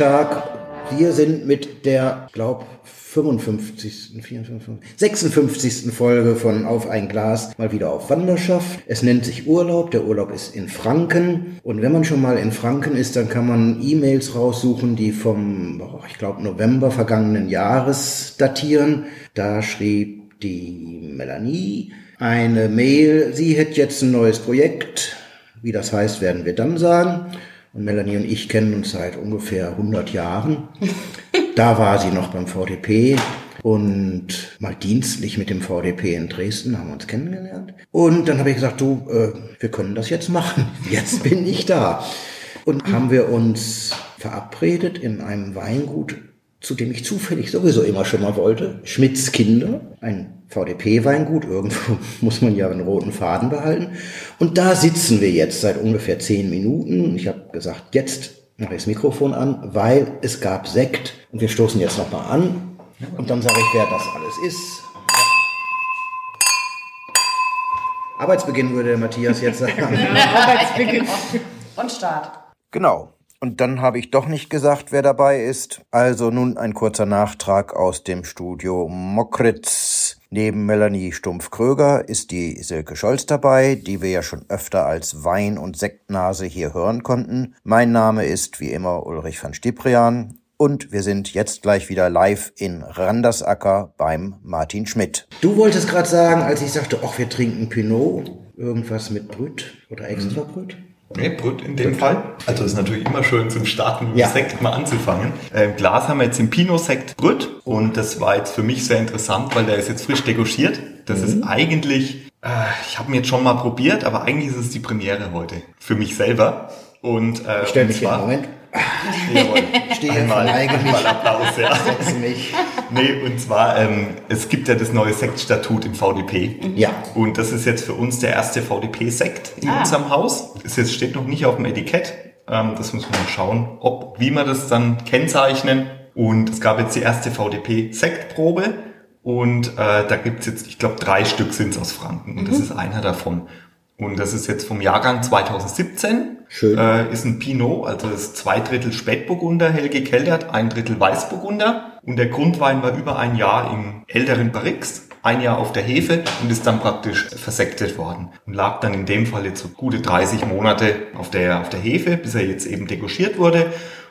Moin, guten Tag. Wir sind mit der, glaub, 55., 54., 56. Folge von Auf ein Glas mal wieder auf Wanderschaft. Es nennt sich Urlaub. Der Urlaub ist in Franken. Und wenn man schon mal in Franken ist, dann kann man E-Mails raussuchen, die vom, ich glaube, November vergangenen Jahres datieren. Da schrieb die Melanie eine Mail. Sie hätte jetzt ein neues Projekt. Wie das heißt, werden wir dann sagen. Und Melanie und ich kennen uns seit ungefähr 100 Jahren. Da war sie noch beim VDP und mal dienstlich mit dem VDP in Dresden haben wir uns kennengelernt. Und dann habe ich gesagt, du, äh, wir können das jetzt machen. Jetzt bin ich da. Und haben wir uns verabredet in einem Weingut, zu dem ich zufällig sowieso immer schon mal wollte. Schmidts Kinder, ein VDP-Weingut. Irgendwo muss man ja einen roten Faden behalten. Und da sitzen wir jetzt seit ungefähr zehn Minuten. Ich habe gesagt, jetzt mache ich das Mikrofon an, weil es gab Sekt und wir stoßen jetzt nochmal an und dann sage ich, wer das alles ist. Arbeitsbeginn würde der Matthias jetzt sagen. Arbeitsbeginn. Und Start. Genau. Und dann habe ich doch nicht gesagt, wer dabei ist. Also nun ein kurzer Nachtrag aus dem Studio Mokritz. Neben Melanie Stumpf-Kröger ist die Silke Scholz dabei, die wir ja schon öfter als Wein- und Sektnase hier hören konnten. Mein Name ist wie immer Ulrich van Stiprian und wir sind jetzt gleich wieder live in Randersacker beim Martin Schmidt. Du wolltest gerade sagen, als ich sagte, ach, wir trinken Pinot, irgendwas mit Brüt oder extra Brüt? Nee, Brüt in dem Brüt. Fall. Also ist natürlich immer schön zum Starten mit Ja. Sekt mal anzufangen. Äh, Im Glas haben wir jetzt den Pinot-Sekt Brüt und das war jetzt für mich sehr interessant, weil der ist jetzt frisch degorgiert. Das Mhm. ist eigentlich, äh, ich habe ihn jetzt schon mal probiert, aber eigentlich ist es die Premiere heute für mich selber. Und äh, Stell und mich zwar- Moment. Jawohl. Stehe, Einmal, verneige mich. einmal Applaus, ja. Setze mich. Nee, und zwar, ähm, es gibt ja das neue Sektstatut im VDP. Ja. Und das ist jetzt für uns der erste VDP-Sekt in Ah. unserem Haus. Das jetzt steht noch nicht auf dem Etikett. Ähm, das müssen wir mal schauen, ob, wie wir das dann kennzeichnen. Und es gab jetzt die erste VDP-Sektprobe. Und äh, da gibt's jetzt, ich glaube, drei Stück sind's aus Franken. Und das ist einer davon. Und das ist jetzt vom Jahrgang 2017. Schön. Äh, ist ein Pinot, also das ist zwei Drittel Spätburgunder, hell gekeltert, ein Drittel Weißburgunder. Und der Grundwein war über ein Jahr im älteren Barrix, ein Jahr auf der Hefe und ist dann praktisch versektet worden. Und lag dann in dem Fall jetzt so gute 30 Monate auf der, auf der Hefe, bis er jetzt eben degorgiert wurde.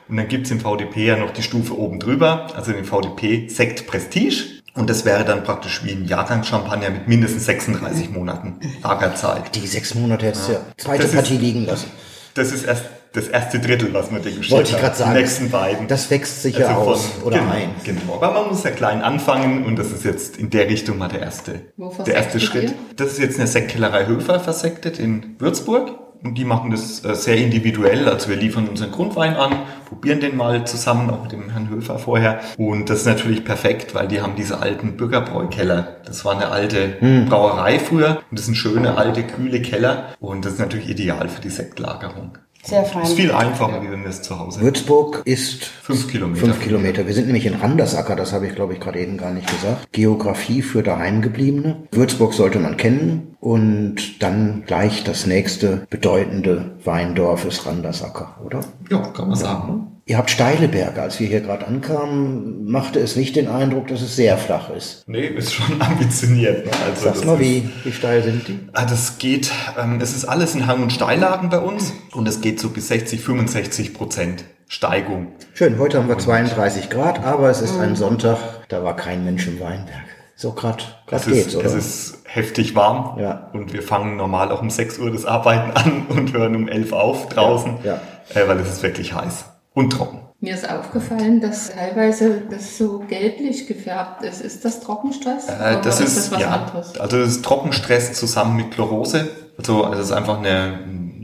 Und dann gibt's im VDP ja noch die Stufe oben drüber, also den VDP Sekt Prestige. Und das wäre dann praktisch wie ein Jahrgang Champagner mit mindestens 36 Monaten Lagerzeit. Die sechs Monate hättest du ja zweite Das ist- Partie liegen lassen. Das ist erst das erste Drittel, was man degorgiert Wollte ich gerade sagen. Die nächsten beiden. Das wächst sicher Also aus oder genau, ein. Genau. Aber man muss ja klein anfangen und das ist jetzt in der Richtung mal der erste, Wo der erste Schritt. ihr? Das ist jetzt eine Sektkellerei Höfer versektet in Würzburg. Und die machen das äh, sehr individuell. Also wir liefern unseren Grundwein an, probieren den mal zusammen, auch mit dem Herrn Höfer vorher. Und das ist natürlich perfekt, weil die haben diese alten Bürgerbräukeller. Das war eine alte Hm. Brauerei früher. Und das sind schöne, alte, kühle Keller. Und das ist natürlich ideal für die Sektlagerung. Sehr fein. Ist viel einfacher, wie wenn wir es zu Hause Würzburg ist Fünf Kilometer. Fünf Kilometer. Wir sind nämlich in Randersacker, das habe ich glaube ich gerade eben gar nicht gesagt. Geografie für Daheimgebliebene. Würzburg sollte man kennen und dann gleich das nächste bedeutende Weindorf ist Randersacker, oder? Ja, kann man sagen. Ihr habt steile Berge. Als wir hier gerade ankamen, machte es nicht den Eindruck, dass es sehr flach ist. Nee, ist schon ambitioniert. Ne? Also das mal, ist- wie, wie steil sind die? Ah, Das geht, ähm, es ist alles in Hang- und Steillagen bei uns und es geht so bis 60, 65 Prozent Steigung. Schön, heute haben wir 32 Grad, aber es ist ein Sonntag, da war kein Mensch im Weinberg. So grad, grad Es geht's, ist, oder? es ist heftig warm Ja. und wir fangen normal auch um 6 Uhr das Arbeiten an und hören um 11 auf draußen, Ja, Äh, weil es ist wirklich heiß und trocken. Mir ist aufgefallen, dass teilweise das so gelblich gefärbt ist. Ist das Trockenstress? Äh, Oder das ist, das was ja, anderes? also das ist Trockenstress zusammen mit Chlorose. Also also es ist einfach eine,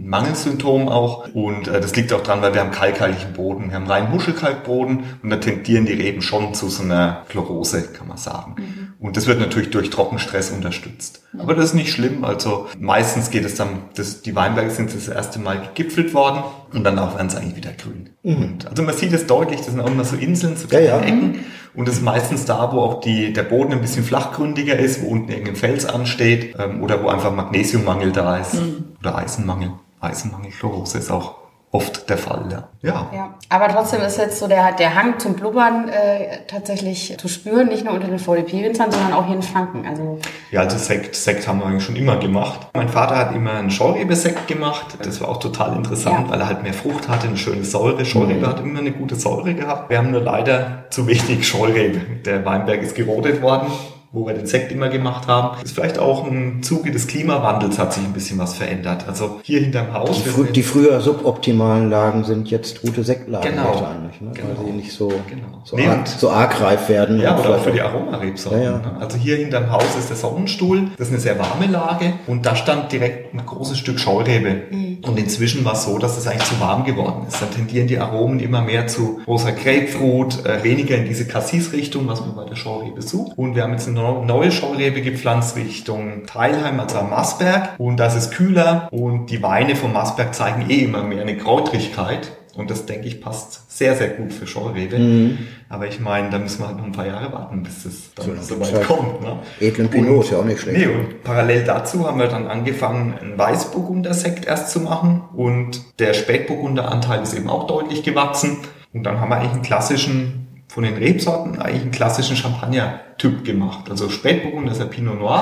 Mangelsymptom auch und äh, das liegt auch dran, weil wir haben kalkhaltigen Boden, wir haben rein Muschelkalkboden und da tendieren die Reben schon zu so einer Chlorose, kann man sagen. Mhm. Und das wird natürlich durch Trockenstress unterstützt. Aber das ist nicht schlimm. Also meistens geht es dann, das, die Weinberge sind das erste Mal gegipfelt worden und danach werden sie eigentlich wieder grün. Und also man sieht es deutlich, das sind auch immer so Inseln, so kleine Ja, ja. Ecken. Und das ist meistens da, wo auch die, der Boden ein bisschen flachgründiger ist, wo unten irgendein Fels ansteht ähm, oder wo einfach Magnesiummangel da ist oder Eisenmangel. Eisenmangel, Chlorose ist auch oft der Fall. Ja. ja. Ja, aber trotzdem ist jetzt so der, der Hang zum Blubbern äh, tatsächlich zu spüren, nicht nur unter den VDP-Winzern, sondern auch hier in Franken. Also Ja, also Sekt, Sekt haben wir eigentlich schon immer gemacht. Mein Vater hat immer einen Scheurebe-Sekt gemacht. Das war auch total interessant, Ja. weil er halt mehr Frucht hatte, eine schöne Säure. Scheurebe hat immer eine gute Säure gehabt. Wir haben nur leider zu wenig Scheurebe. Der Weinberg ist gerodet worden, wo wir den Sekt immer gemacht haben. Ist vielleicht auch im Zuge des Klimawandels hat sich ein bisschen was verändert. Also hier hinterm Haus. Die, frü die früher suboptimalen Lagen sind jetzt gute Sektlagen Genau. wahrscheinlich, ne? Genau. weil sie nicht so, Genau. so, Nee, arg, so argreif werden. Ja, oder auch für die Aromarebsorten. Ja, ja. ne? Also hier hinterm Haus ist der Sonnenstuhl. Das ist eine sehr warme Lage. Und da stand direkt ein großes Stück Scheurebe. Und inzwischen war es so, dass es eigentlich zu warm geworden ist. Dann tendieren die Aromen immer mehr zu großer Grapefruit, äh, weniger in diese Cassis-Richtung, was man bei der Scheurebe sucht. Und wir haben jetzt eine neue Scheurebe gepflanzt Richtung Teilheim, also am Massberg. Und das ist kühler. Und die Weine vom Massberg zeigen eh immer mehr eine Krautrigkeit. Und das, denke ich, passt sehr, sehr gut für Scheurebe. Aber ich meine, da müssen wir halt noch ein paar Jahre warten, bis es dann So, weit Zeit. kommt. Ne? Edlen Pinot ist ja auch nicht schlecht. Nee, und parallel dazu haben wir dann angefangen, einen Weißburgunder-Sekt erst zu machen. Und der Spätburgunder-Anteil ist eben auch deutlich gewachsen. Und dann haben wir eigentlich einen klassischen, von den Rebsorten, eigentlich einen klassischen Champagner-Typ gemacht. Also Spätburgunder ist der Pinot Noir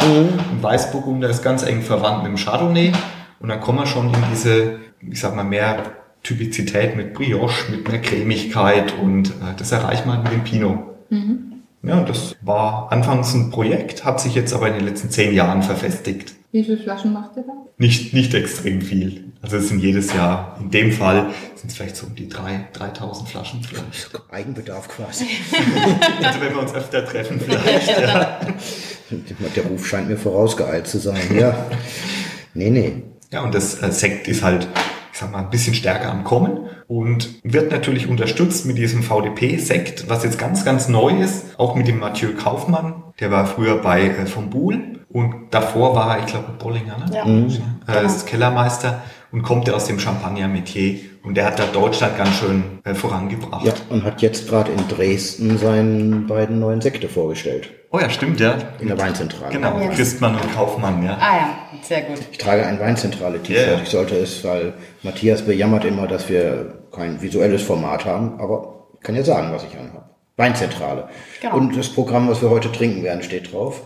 und Weißburgunder ist ganz eng verwandt mit dem Chardonnay. Und dann kommen wir schon in diese, ich sag mal, mehr Typizität mit Brioche, mit mehr Cremigkeit und äh, das erreicht man mit dem Pinot. Ja, das war anfangs ein Projekt, hat sich jetzt aber in den letzten zehn Jahren verfestigt. Wie viele Flaschen macht ihr da? Nicht, nicht extrem viel. Also es sind jedes Jahr, in dem Fall sind es vielleicht so um die drei, 3000 Flaschen vielleicht. Eigenbedarf quasi. Also wenn wir uns öfter treffen vielleicht. Ja, Der Ruf scheint mir vorausgeeilt zu sein, ja. Nee, nee. ja und das äh, Sekt ist halt, ich sag mal, ein bisschen stärker am Kommen und wird natürlich unterstützt mit diesem VDP-Sekt, was jetzt ganz, ganz neu ist, auch mit dem Mathieu Kaufmann. Der war früher bei äh, vom Buhl und davor war er, ich glaube, Bollinger, ne? Ja. äh, ist Kellermeister und kommt ja aus dem Champagner-Metier. Und der hat da Deutschland ganz schön äh, vorangebracht. Ja, und hat jetzt gerade in Dresden seine beiden neuen Sekte vorgestellt. Oh ja, stimmt, ja. In der Weinzentrale. Genau, Jetzt. Christmann und Kaufmann, ja. Ah ja, sehr gut. Ich trage ein Weinzentrale-T-Shirt. Ja, ja. Ich sollte es, weil Matthias bejammert immer, dass wir kein visuelles Format haben, aber ich kann ja sagen, was ich anhabe. Weinzentrale. Genau. Und das Programm, was wir heute trinken werden, steht drauf.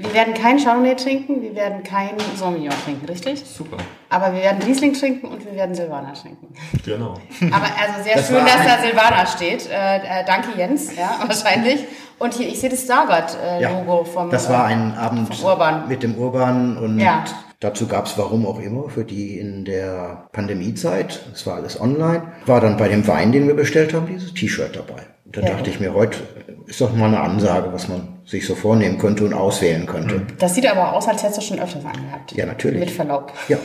Wir werden kein Chardonnay trinken, wir werden kein Sauvignon trinken, richtig? Super. Aber wir werden Riesling trinken und wir werden Silvaner trinken. Genau. Aber also sehr Das schön, dass da Silvaner steht. Äh, äh, danke Jens, ja, wahrscheinlich. Und hier, ich sehe das Starboard-Logo vom das äh, war ein Abend vom Urban. mit dem Urban und Ja. dazu gab es warum auch immer für die in der Pandemiezeit, es war alles online, war dann bei dem Wein, den wir bestellt haben, dieses T-Shirt dabei. Da Ja. dachte ich mir, heute ist doch mal eine Ansage, was man sich so vornehmen könnte und auswählen könnte. Das sieht aber aus, als hättest du schon öfters angehabt. Ja, natürlich. Mit Verlaub. Ja,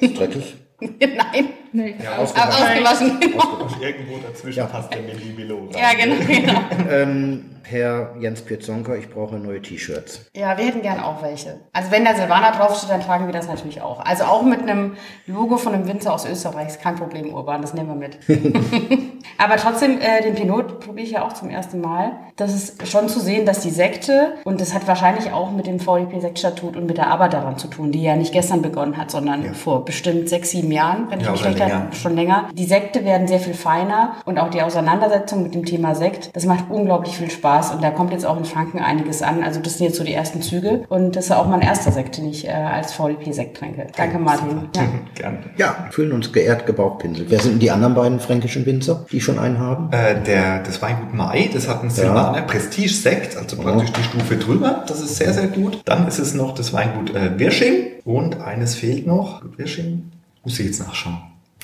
drittes. Nein, Nee, Ja, ausgewaschen. Und irgendwo dazwischen passt der rein. Ja, genau, genau. ähm, Herr Jens Pirzonka, ich brauche neue T-Shirts. Ja, wir hätten gern auch welche. Also wenn da Silvaner draufsteht, dann tragen wir das natürlich auch. Also auch mit einem Logo von einem Winzer aus Österreich ist kein Problem, Urban, das nehmen wir mit. Aber trotzdem, äh, den Pinot probiere ich ja auch zum ersten Mal. Das ist schon zu sehen, dass die Sekte, und das hat wahrscheinlich auch mit dem VDP-Sektstatut und mit der Arbeit daran zu tun, die ja nicht gestern begonnen hat, sondern vor bestimmt sechs, sieben Jahren, wenn ich Ja, mich oder schlecht länger. schon länger. Die Sekte werden sehr viel feiner und auch die Auseinandersetzung mit dem Thema Sekt, das macht unglaublich viel Spaß und da kommt jetzt auch in Franken einiges an. Also das sind jetzt so die ersten Züge und das ist auch mein erster Sekt, den ich äh, als VDP-Sekt trinke. Danke, Martin. Ja. Gerne. Ja, fühlen uns geehrt gebauchpinselt. Wer sind denn die anderen beiden fränkischen Winzer, die schon einen haben? Äh, der, das Weingut Mai, das hat einen Silvaner Prestige-Sekt, also praktisch die Stufe drüber. Das ist sehr, sehr gut. Dann ist es noch das Weingut äh, Wirsching und eines fehlt noch. Gut, Wirsching muss ich jetzt nachschauen.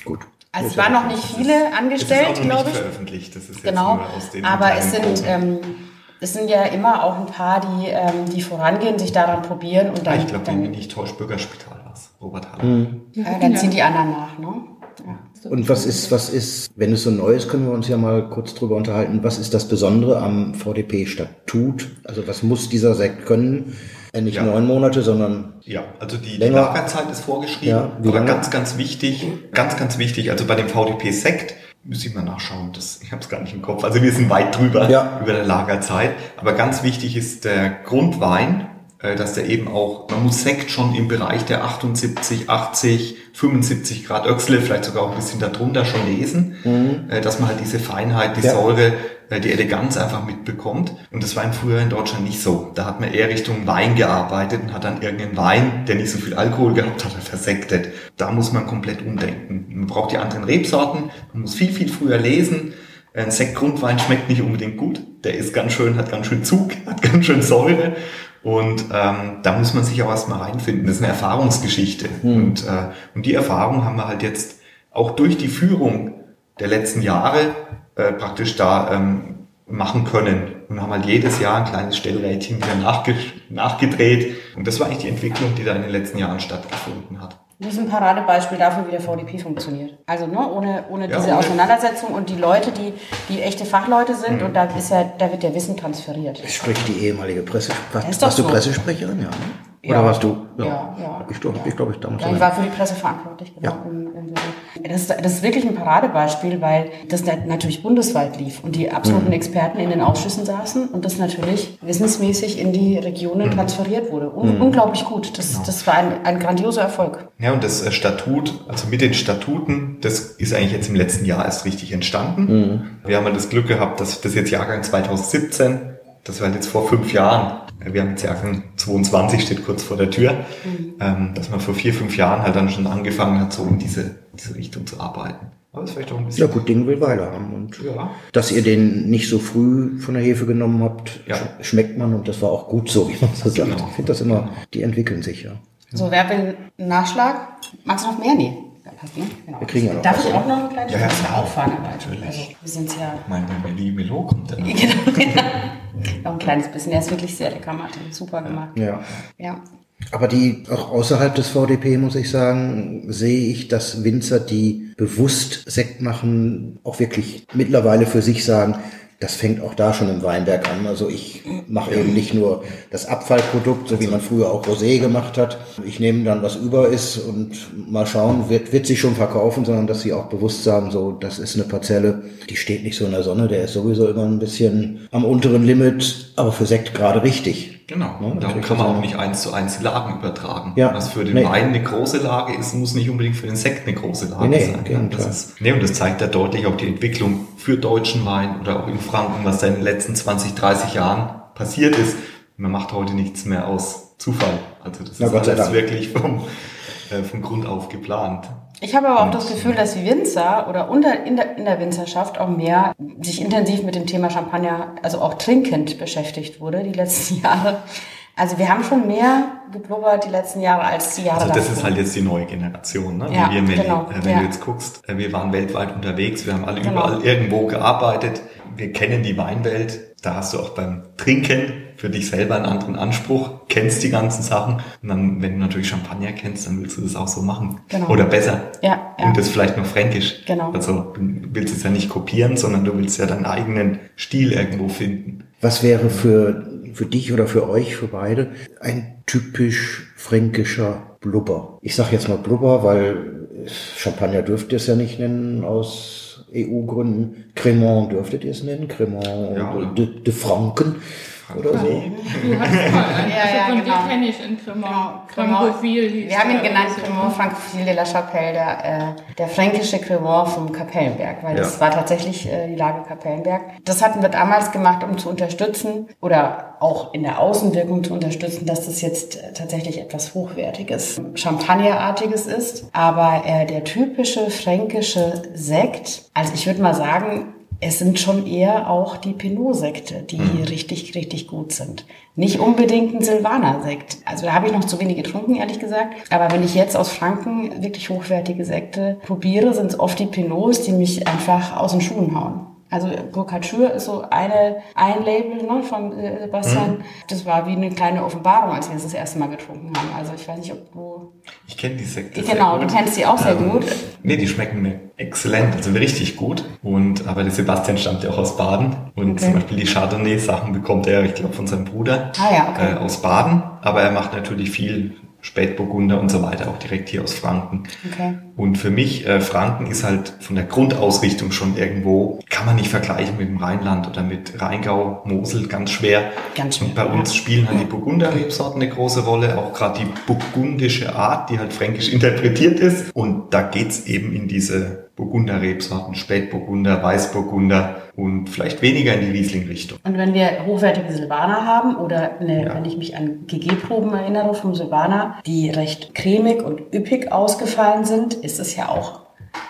Gut. Also es waren noch nicht viele angestellt, glaube nicht ich. veröffentlicht. Das ist jetzt Genau, nur aus dem aber es sind, ähm, es sind ja immer auch ein paar, die, ähm, die vorangehen, sich daran probieren und Ah, dann, ich glaube, wenn mich nicht täuscht, Bürgerspital war es. Robert Haller. Mhm. äh, dann ziehen die anderen nach. Ne? Ja. Und was ist, was ist, wenn es so neu ist, können wir uns ja mal kurz drüber unterhalten, was ist das Besondere am VDP-Statut? Also was muss dieser Sekt können? Äh, Nicht Ja. neun Monate, sondern Ja, also die, die. Lagerzeit ist vorgeschrieben, Ja, aber lange? ganz, ganz wichtig, ganz, ganz wichtig, also bei dem VDP-Sekt, müssen ich mal nachschauen, das, ich habe es gar nicht im Kopf, also wir sind weit drüber Ja. über der Lagerzeit, aber ganz wichtig ist der Grundwein, äh, dass der eben auch, man muss Sekt schon im Bereich der 78, 80, 75 Grad Öchsle, vielleicht sogar auch ein bisschen darunter schon lesen, äh, dass man halt diese Feinheit, die Mhm. Ja. Säure, die Eleganz einfach mitbekommt. Und das war in früher in Deutschland nicht so. Da hat man eher Richtung Wein gearbeitet und hat dann irgendeinen Wein, der nicht so viel Alkohol gehabt hat, versektet. Da muss man komplett umdenken. Man braucht die anderen Rebsorten, man muss viel, viel früher lesen. Ein Sektgrundwein schmeckt nicht unbedingt gut. Der ist ganz schön, hat ganz schön Zug, hat ganz schön Säure. Und ähm, da muss man sich auch erstmal reinfinden. Das ist eine Erfahrungsgeschichte. Und, äh, und die Erfahrung haben wir halt jetzt auch durch die Führung der letzten Jahre äh, praktisch da ähm, machen können. Und haben halt jedes Jahr ein kleines Stellrädchen wieder nachge nachgedreht. Und das war eigentlich die Entwicklung, die da in den letzten Jahren stattgefunden hat. Das ist ein Paradebeispiel dafür, wie der VDP funktioniert. Also ne, ohne, ohne Ja, diese ohne- Auseinandersetzung und die Leute, die, die echte Fachleute sind und da ist ja, da wird ja Wissen transferiert. spricht die ehemalige Presse. Doch warst du so. Pressesprecherin? Ja. ne? Oder Ja. warst du? Ja, ja. Ich glaube, ich, glaub, ich damals. Ja, ich war für die Presse verantwortlich, genau. Im, im Büro. das, ist, das ist wirklich ein Paradebeispiel, weil das na- natürlich bundesweit lief und die absoluten Mhm. Experten in den Ausschüssen saßen und das natürlich wissensmäßig in die Regionen Mhm. transferiert wurde. Un Unglaublich gut. Das, das war ein, ein grandioser Erfolg. Ja, und das äh, Statut, also mit den Statuten, das ist eigentlich jetzt im letzten Jahr erst richtig entstanden. Wir haben ja das Glück gehabt, dass das jetzt Jahrgang 2017, das war halt jetzt vor fünf Jahren, wir haben jetzt Jahrgang 22, steht kurz vor der Tür, ähm, dass man vor vier, fünf Jahren halt dann schon angefangen hat, so in diese, diese Richtung zu arbeiten. Aber das ist vielleicht auch ein bisschen... Ja, gut, Ding will Weile haben. Und Ja. dass ihr den nicht so früh von der Hefe genommen habt, Ja. sch- schmeckt man und das war auch gut so, wie man so sagt. Genau. Ich finde das immer, die entwickeln sich ja. So, wer will einen Nachschlag? Magst du noch mehr? Nee. Ja? Genau. Wir kriegen ja noch Darf was, ich auch noch eine kleine Ja, ja, fahren? aber Natürlich. Also, wir sind ja Mein Melody Melo kommt dann. Genau, genau. Noch ein kleines bisschen. Er ist wirklich sehr lecker, Martin. Super gemacht. Ja. Ja. Aber die, auch außerhalb des VDP, muss ich sagen, sehe ich, dass Winzer, die bewusst Sekt machen, auch wirklich mittlerweile für sich sagen, das fängt auch da schon im Weinberg an. Also ich mache eben nicht nur das Abfallprodukt, so wie man früher auch Rosé gemacht hat. Ich nehme dann, was über ist und mal schauen, wird, wird sich schon verkaufen, sondern dass sie auch bewusst sagen, so, das ist eine Parzelle, die steht nicht so in der Sonne, der ist sowieso immer ein bisschen am unteren Limit, aber für Sekt gerade richtig. Genau. Ja, Darum kann man auch nicht eins zu eins Lagen übertragen. Ja. Was für den Nee. Wein eine große Lage ist, muss nicht unbedingt für den Sekt eine große Lage Nee, nee, sein. im Gegenteil. das ist, nee, und das zeigt ja deutlich auch die Entwicklung für deutschen Wein oder auch in Franken, was da in den letzten 20, 30 Jahren passiert ist. Man macht heute nichts mehr aus Zufall. Also das Na, ist alles wirklich vom, äh, von Grund auf geplant. Ich habe aber auch das Gefühl, dass die Winzer oder unter, in, der, in der Winzerschaft auch mehr sich intensiv mit dem Thema Champagner, also auch trinkend beschäftigt wurde die letzten Jahre. Also wir haben schon mehr geblubbert die letzten Jahre als die Jahre Also das ist halt jetzt die neue Generation, ne? Ja, wir, genau, äh, wenn ja. du jetzt guckst, äh, wir waren weltweit unterwegs, wir haben alle Genau. überall irgendwo gearbeitet, wir kennen die Weinwelt, da hast du auch beim Trinken für dich selber einen anderen Anspruch, kennst die ganzen Sachen und dann, wenn du natürlich Champagner kennst, dann willst du das auch so machen. Genau. Oder besser. Ja, ja. Und das vielleicht noch fränkisch. Genau. Also du willst es ja nicht kopieren, sondern du willst ja deinen eigenen Stil irgendwo finden. Was wäre für, für dich oder für euch, für beide, ein typisch fränkischer Blubber? Ich sage jetzt mal Blubber, weil Champagner dürft ihr es ja nicht nennen aus EU-Gründen. Cremant dürftet ihr es nennen, Cremant Ja, de, de Franken oder so. Du hast mal, Ja, also ja, von genau. dir kenne ich in Cremant. Cremant. Francophil hieß Wir haben ihn genannt. Cremant Francophile de la Chapelle, der, äh, der fränkische Cremant vom Kapellenberg, weil das Ja. war tatsächlich äh, die Lage Kapellenberg. Das hatten wir damals gemacht, um zu unterstützen oder auch in der Außenwirkung zu unterstützen, dass das jetzt äh, tatsächlich etwas Hochwertiges, Champagnerartiges ist. Aber äh, der typische fränkische Sekt, also ich würde mal sagen, es sind schon eher auch die Pinot-Sekte, die richtig, richtig gut sind. Nicht unbedingt ein Silvaner-Sekt. Also da habe ich noch zu wenig getrunken, ehrlich gesagt. Aber wenn ich jetzt aus Franken wirklich hochwertige Sekte probiere, sind es oft die Pinots, die mich einfach aus den Schuhen hauen. Also Schür ist so eine, ein Label ne, von äh, Sebastian. Mhm. Das war wie eine kleine Offenbarung, als wir es das erste Mal getrunken haben. Also ich weiß nicht, ob du... Ich kenne die Sekte. Genau, du kennst die auch sehr gut. Nee, die schmecken mir exzellent, also richtig gut. Und aber der Sebastian stammt ja auch aus Baden. Und Okay. zum Beispiel die Chardonnay-Sachen bekommt er, ich glaube, von seinem Bruder Ah ja, okay. äh, aus Baden. Aber er macht natürlich viel Spätburgunder und so weiter, auch direkt hier aus Franken. Okay. Und für mich, äh, Franken ist halt von der Grundausrichtung schon irgendwo, kann man nicht vergleichen mit dem Rheinland oder mit Rheingau, Mosel, ganz schwer. Ganz schwer, Und bei uns spielen halt die Burgunderrebsorten eine große Rolle, auch gerade die burgundische Art, die halt fränkisch interpretiert ist. Und da geht's eben in diese Burgunderrebsorten, Spätburgunder, Weißburgunder und vielleicht weniger in die Riesling-Richtung. Und wenn wir hochwertige Silvaner haben oder eine, Ja. wenn ich mich an GG-Proben erinnere vom Silvaner, die recht cremig und üppig ausgefallen sind, ist es ja auch,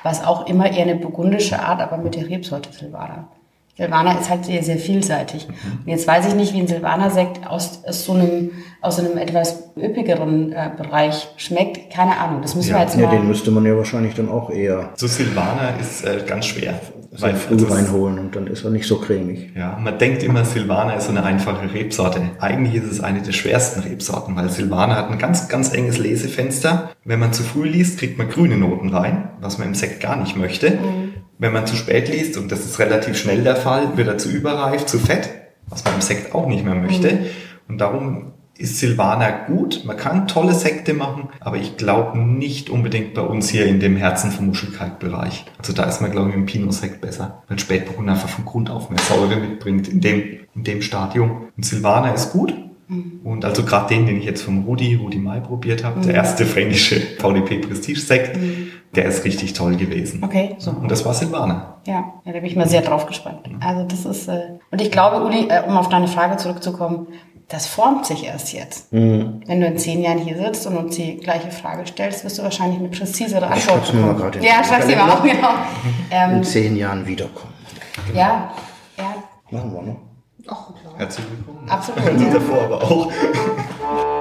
was auch immer eher eine burgundische Art, aber mit der Rebsorte Silvaner. Silvaner ist halt sehr, sehr vielseitig. Und jetzt weiß ich nicht, wie ein Silvaner-Sekt aus, aus so einem, aus so einem etwas üppigeren äh, Bereich schmeckt. Keine Ahnung. Das müssen Ja. wir jetzt Ja, mal. den müsste man ja wahrscheinlich dann auch eher So Silvaner ist äh, ganz schwer. Sehr früh also reinholen und dann ist er nicht so cremig. Ja, man denkt immer, Silvaner ist so eine einfache Rebsorte. Eigentlich ist es eine der schwersten Rebsorten, weil Silvaner hat ein ganz, ganz enges Lesefenster. Wenn man zu früh liest, kriegt man grüne Noten rein, was man im Sekt gar nicht möchte. Wenn man zu spät liest, und das ist relativ schnell der Fall, wird er zu überreif, zu fett, was man im Sekt auch nicht mehr möchte. Und darum ist Silvaner gut. Man kann tolle Sekte machen, aber ich glaube nicht unbedingt bei uns hier in dem Herzen vom Muschelkalkbereich. Also da ist man, glaube ich, im Pinot-Sekt besser, weil Spätburgunder einfach von Grund auf mehr Säure mitbringt in dem, in dem Stadium. Und Silvaner ist gut. Und also gerade den, den ich jetzt vom Rudi, Rudi Mai probiert habe, der erste fränkische VDP Prestige-Sekt, der ist richtig toll gewesen. Okay, so. Und das war Silvaner. Ja, ja, da bin ich mal sehr drauf gespannt. Also das ist, äh, und ich glaube, Uli, äh, um auf deine Frage zurückzukommen, das formt sich erst jetzt. Mhm. Wenn du in zehn Jahren hier sitzt und uns die gleiche Frage stellst, wirst du wahrscheinlich eine präzisere Ich Antwort schreib's mir mal bekommen. gerade Ja, schreib's dir mal auf, genau. Ähm, In zehn Jahren wiederkommen. ja, ja, Machen wir, ne? Ach, klar. Herzlich willkommen. absolut. Ja. davor aber auch.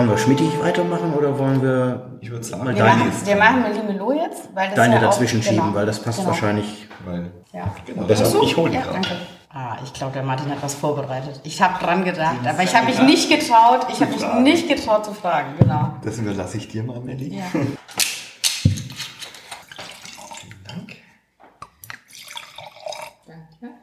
Wollen wir schmittig weitermachen oder wollen wir Ich würde sagen, mal Wir deine, machen, wir machen Melimelo jetzt, weil das deine ja auch, dazwischen schieben, genau, weil das passt genau. wahrscheinlich. weil Ja. Genau, Besser. das ich hole die Ja, gerade. danke. Ah, ich glaube, der Martin hat was vorbereitet. Ich habe dran gedacht, aber ich habe mich nicht getraut, ich habe mich nicht getraut zu fragen, genau. Das überlasse ich dir mal, Melli. Ja. Vielen Dank. Danke.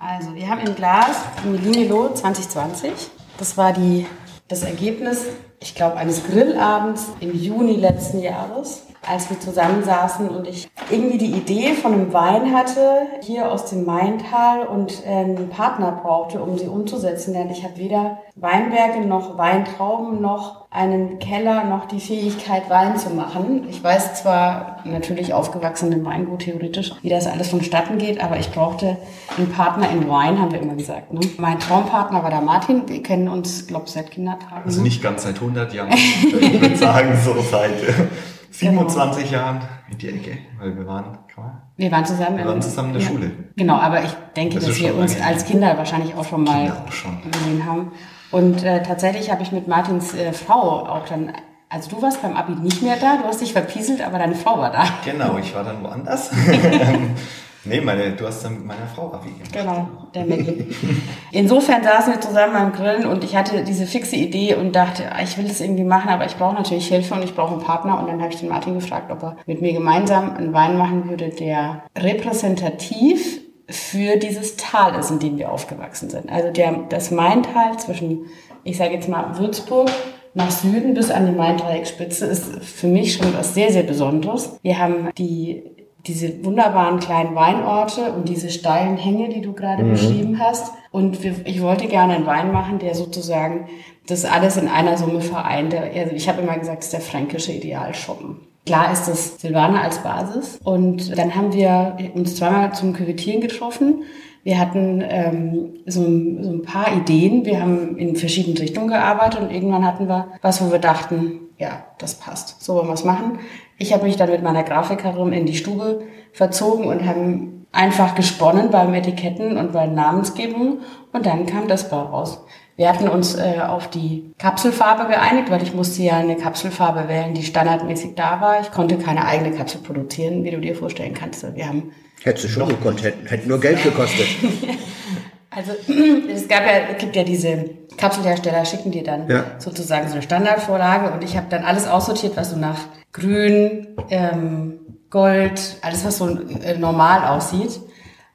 Also, wir haben im Glas Melimelo 2020. Das war die, das Ergebnis, ich glaube, eines Grillabends im Juni letzten Jahres, als wir zusammensaßen und ich irgendwie die Idee von einem Wein hatte, hier aus dem Maintal und äh, einen Partner brauchte, um sie umzusetzen. Denn ich habe weder Weinberge noch Weintrauben noch einen Keller noch die Fähigkeit, Wein zu machen. Ich weiß zwar natürlich aufgewachsen im Weingut theoretisch, wie das alles vonstatten geht, aber ich brauchte einen Partner in Wein, haben wir immer gesagt. Ne? Mein Traumpartner war der Martin. Wir kennen uns, glaube ich, seit Kindertagen. Also nicht ganz seit 100 Jahren, ich würde sagen so seit äh, 27 Genau. Jahren in die Ecke, weil wir waren, kann man, wir waren zusammen, wir waren zusammen in der ja. Schule. Genau, aber ich denke, Das dass wir uns als. Kinder wahrscheinlich auch schon mal auch schon. gesehen haben. Und äh, tatsächlich habe ich mit Martins äh, Frau auch dann, also du warst beim Abi nicht mehr da, du hast dich verpieselt, aber deine Frau war da. Genau, ich war dann woanders. nee, meine, du hast dann mit meiner Frau gemacht. Genau, der Maggie. Insofern saßen wir zusammen am Grillen und ich hatte diese fixe Idee und dachte, ah, ich will das irgendwie machen, aber ich brauche natürlich Hilfe und ich brauche einen Partner. Und dann habe ich den Martin gefragt, ob er mit mir gemeinsam einen Wein machen würde, der repräsentativ für dieses Tal ist, in dem wir aufgewachsen sind. Also der, das Maintal zwischen, ich sage jetzt mal, Würzburg nach Süden bis an die Main-Dreieckspitze ist für mich schon was sehr, sehr Besonderes. Wir haben die diese wunderbaren kleinen Weinorte und diese steilen Hänge, die du gerade beschrieben hast. Und wir, ich wollte gerne einen Wein machen, der sozusagen das alles in einer Summe vereint. Also ich habe immer gesagt, es ist der fränkische Idealschuppen. Klar ist das Silvaner als Basis. Und dann haben wir uns zweimal zum Küvetieren getroffen. Wir hatten ähm, so, ein- so ein paar Ideen. Wir haben in verschiedenen Richtungen gearbeitet und irgendwann hatten wir was, wo wir dachten, ja, das passt. So wollen wir es machen. Ich habe mich dann mit meiner Grafikerin in die Stube verzogen und haben einfach gesponnen beim Etiketten und bei Namensgebung und dann kam das Bau raus. Wir hatten uns äh, auf die Kapselfarbe geeinigt, weil ich musste ja eine Kapselfarbe wählen, die standardmäßig da war. Ich konnte keine eigene Kapsel produzieren, wie du dir vorstellen kannst. Wir haben Hättest du schon gekonnt, hätte, hätte nur Geld gekostet. Also es gab ja, es gibt ja diese Kapselhersteller, schicken dir dann Ja. sozusagen so eine Standardvorlage und ich habe dann alles aussortiert, was so nach Grün, ähm, Gold, alles was so äh, normal aussieht.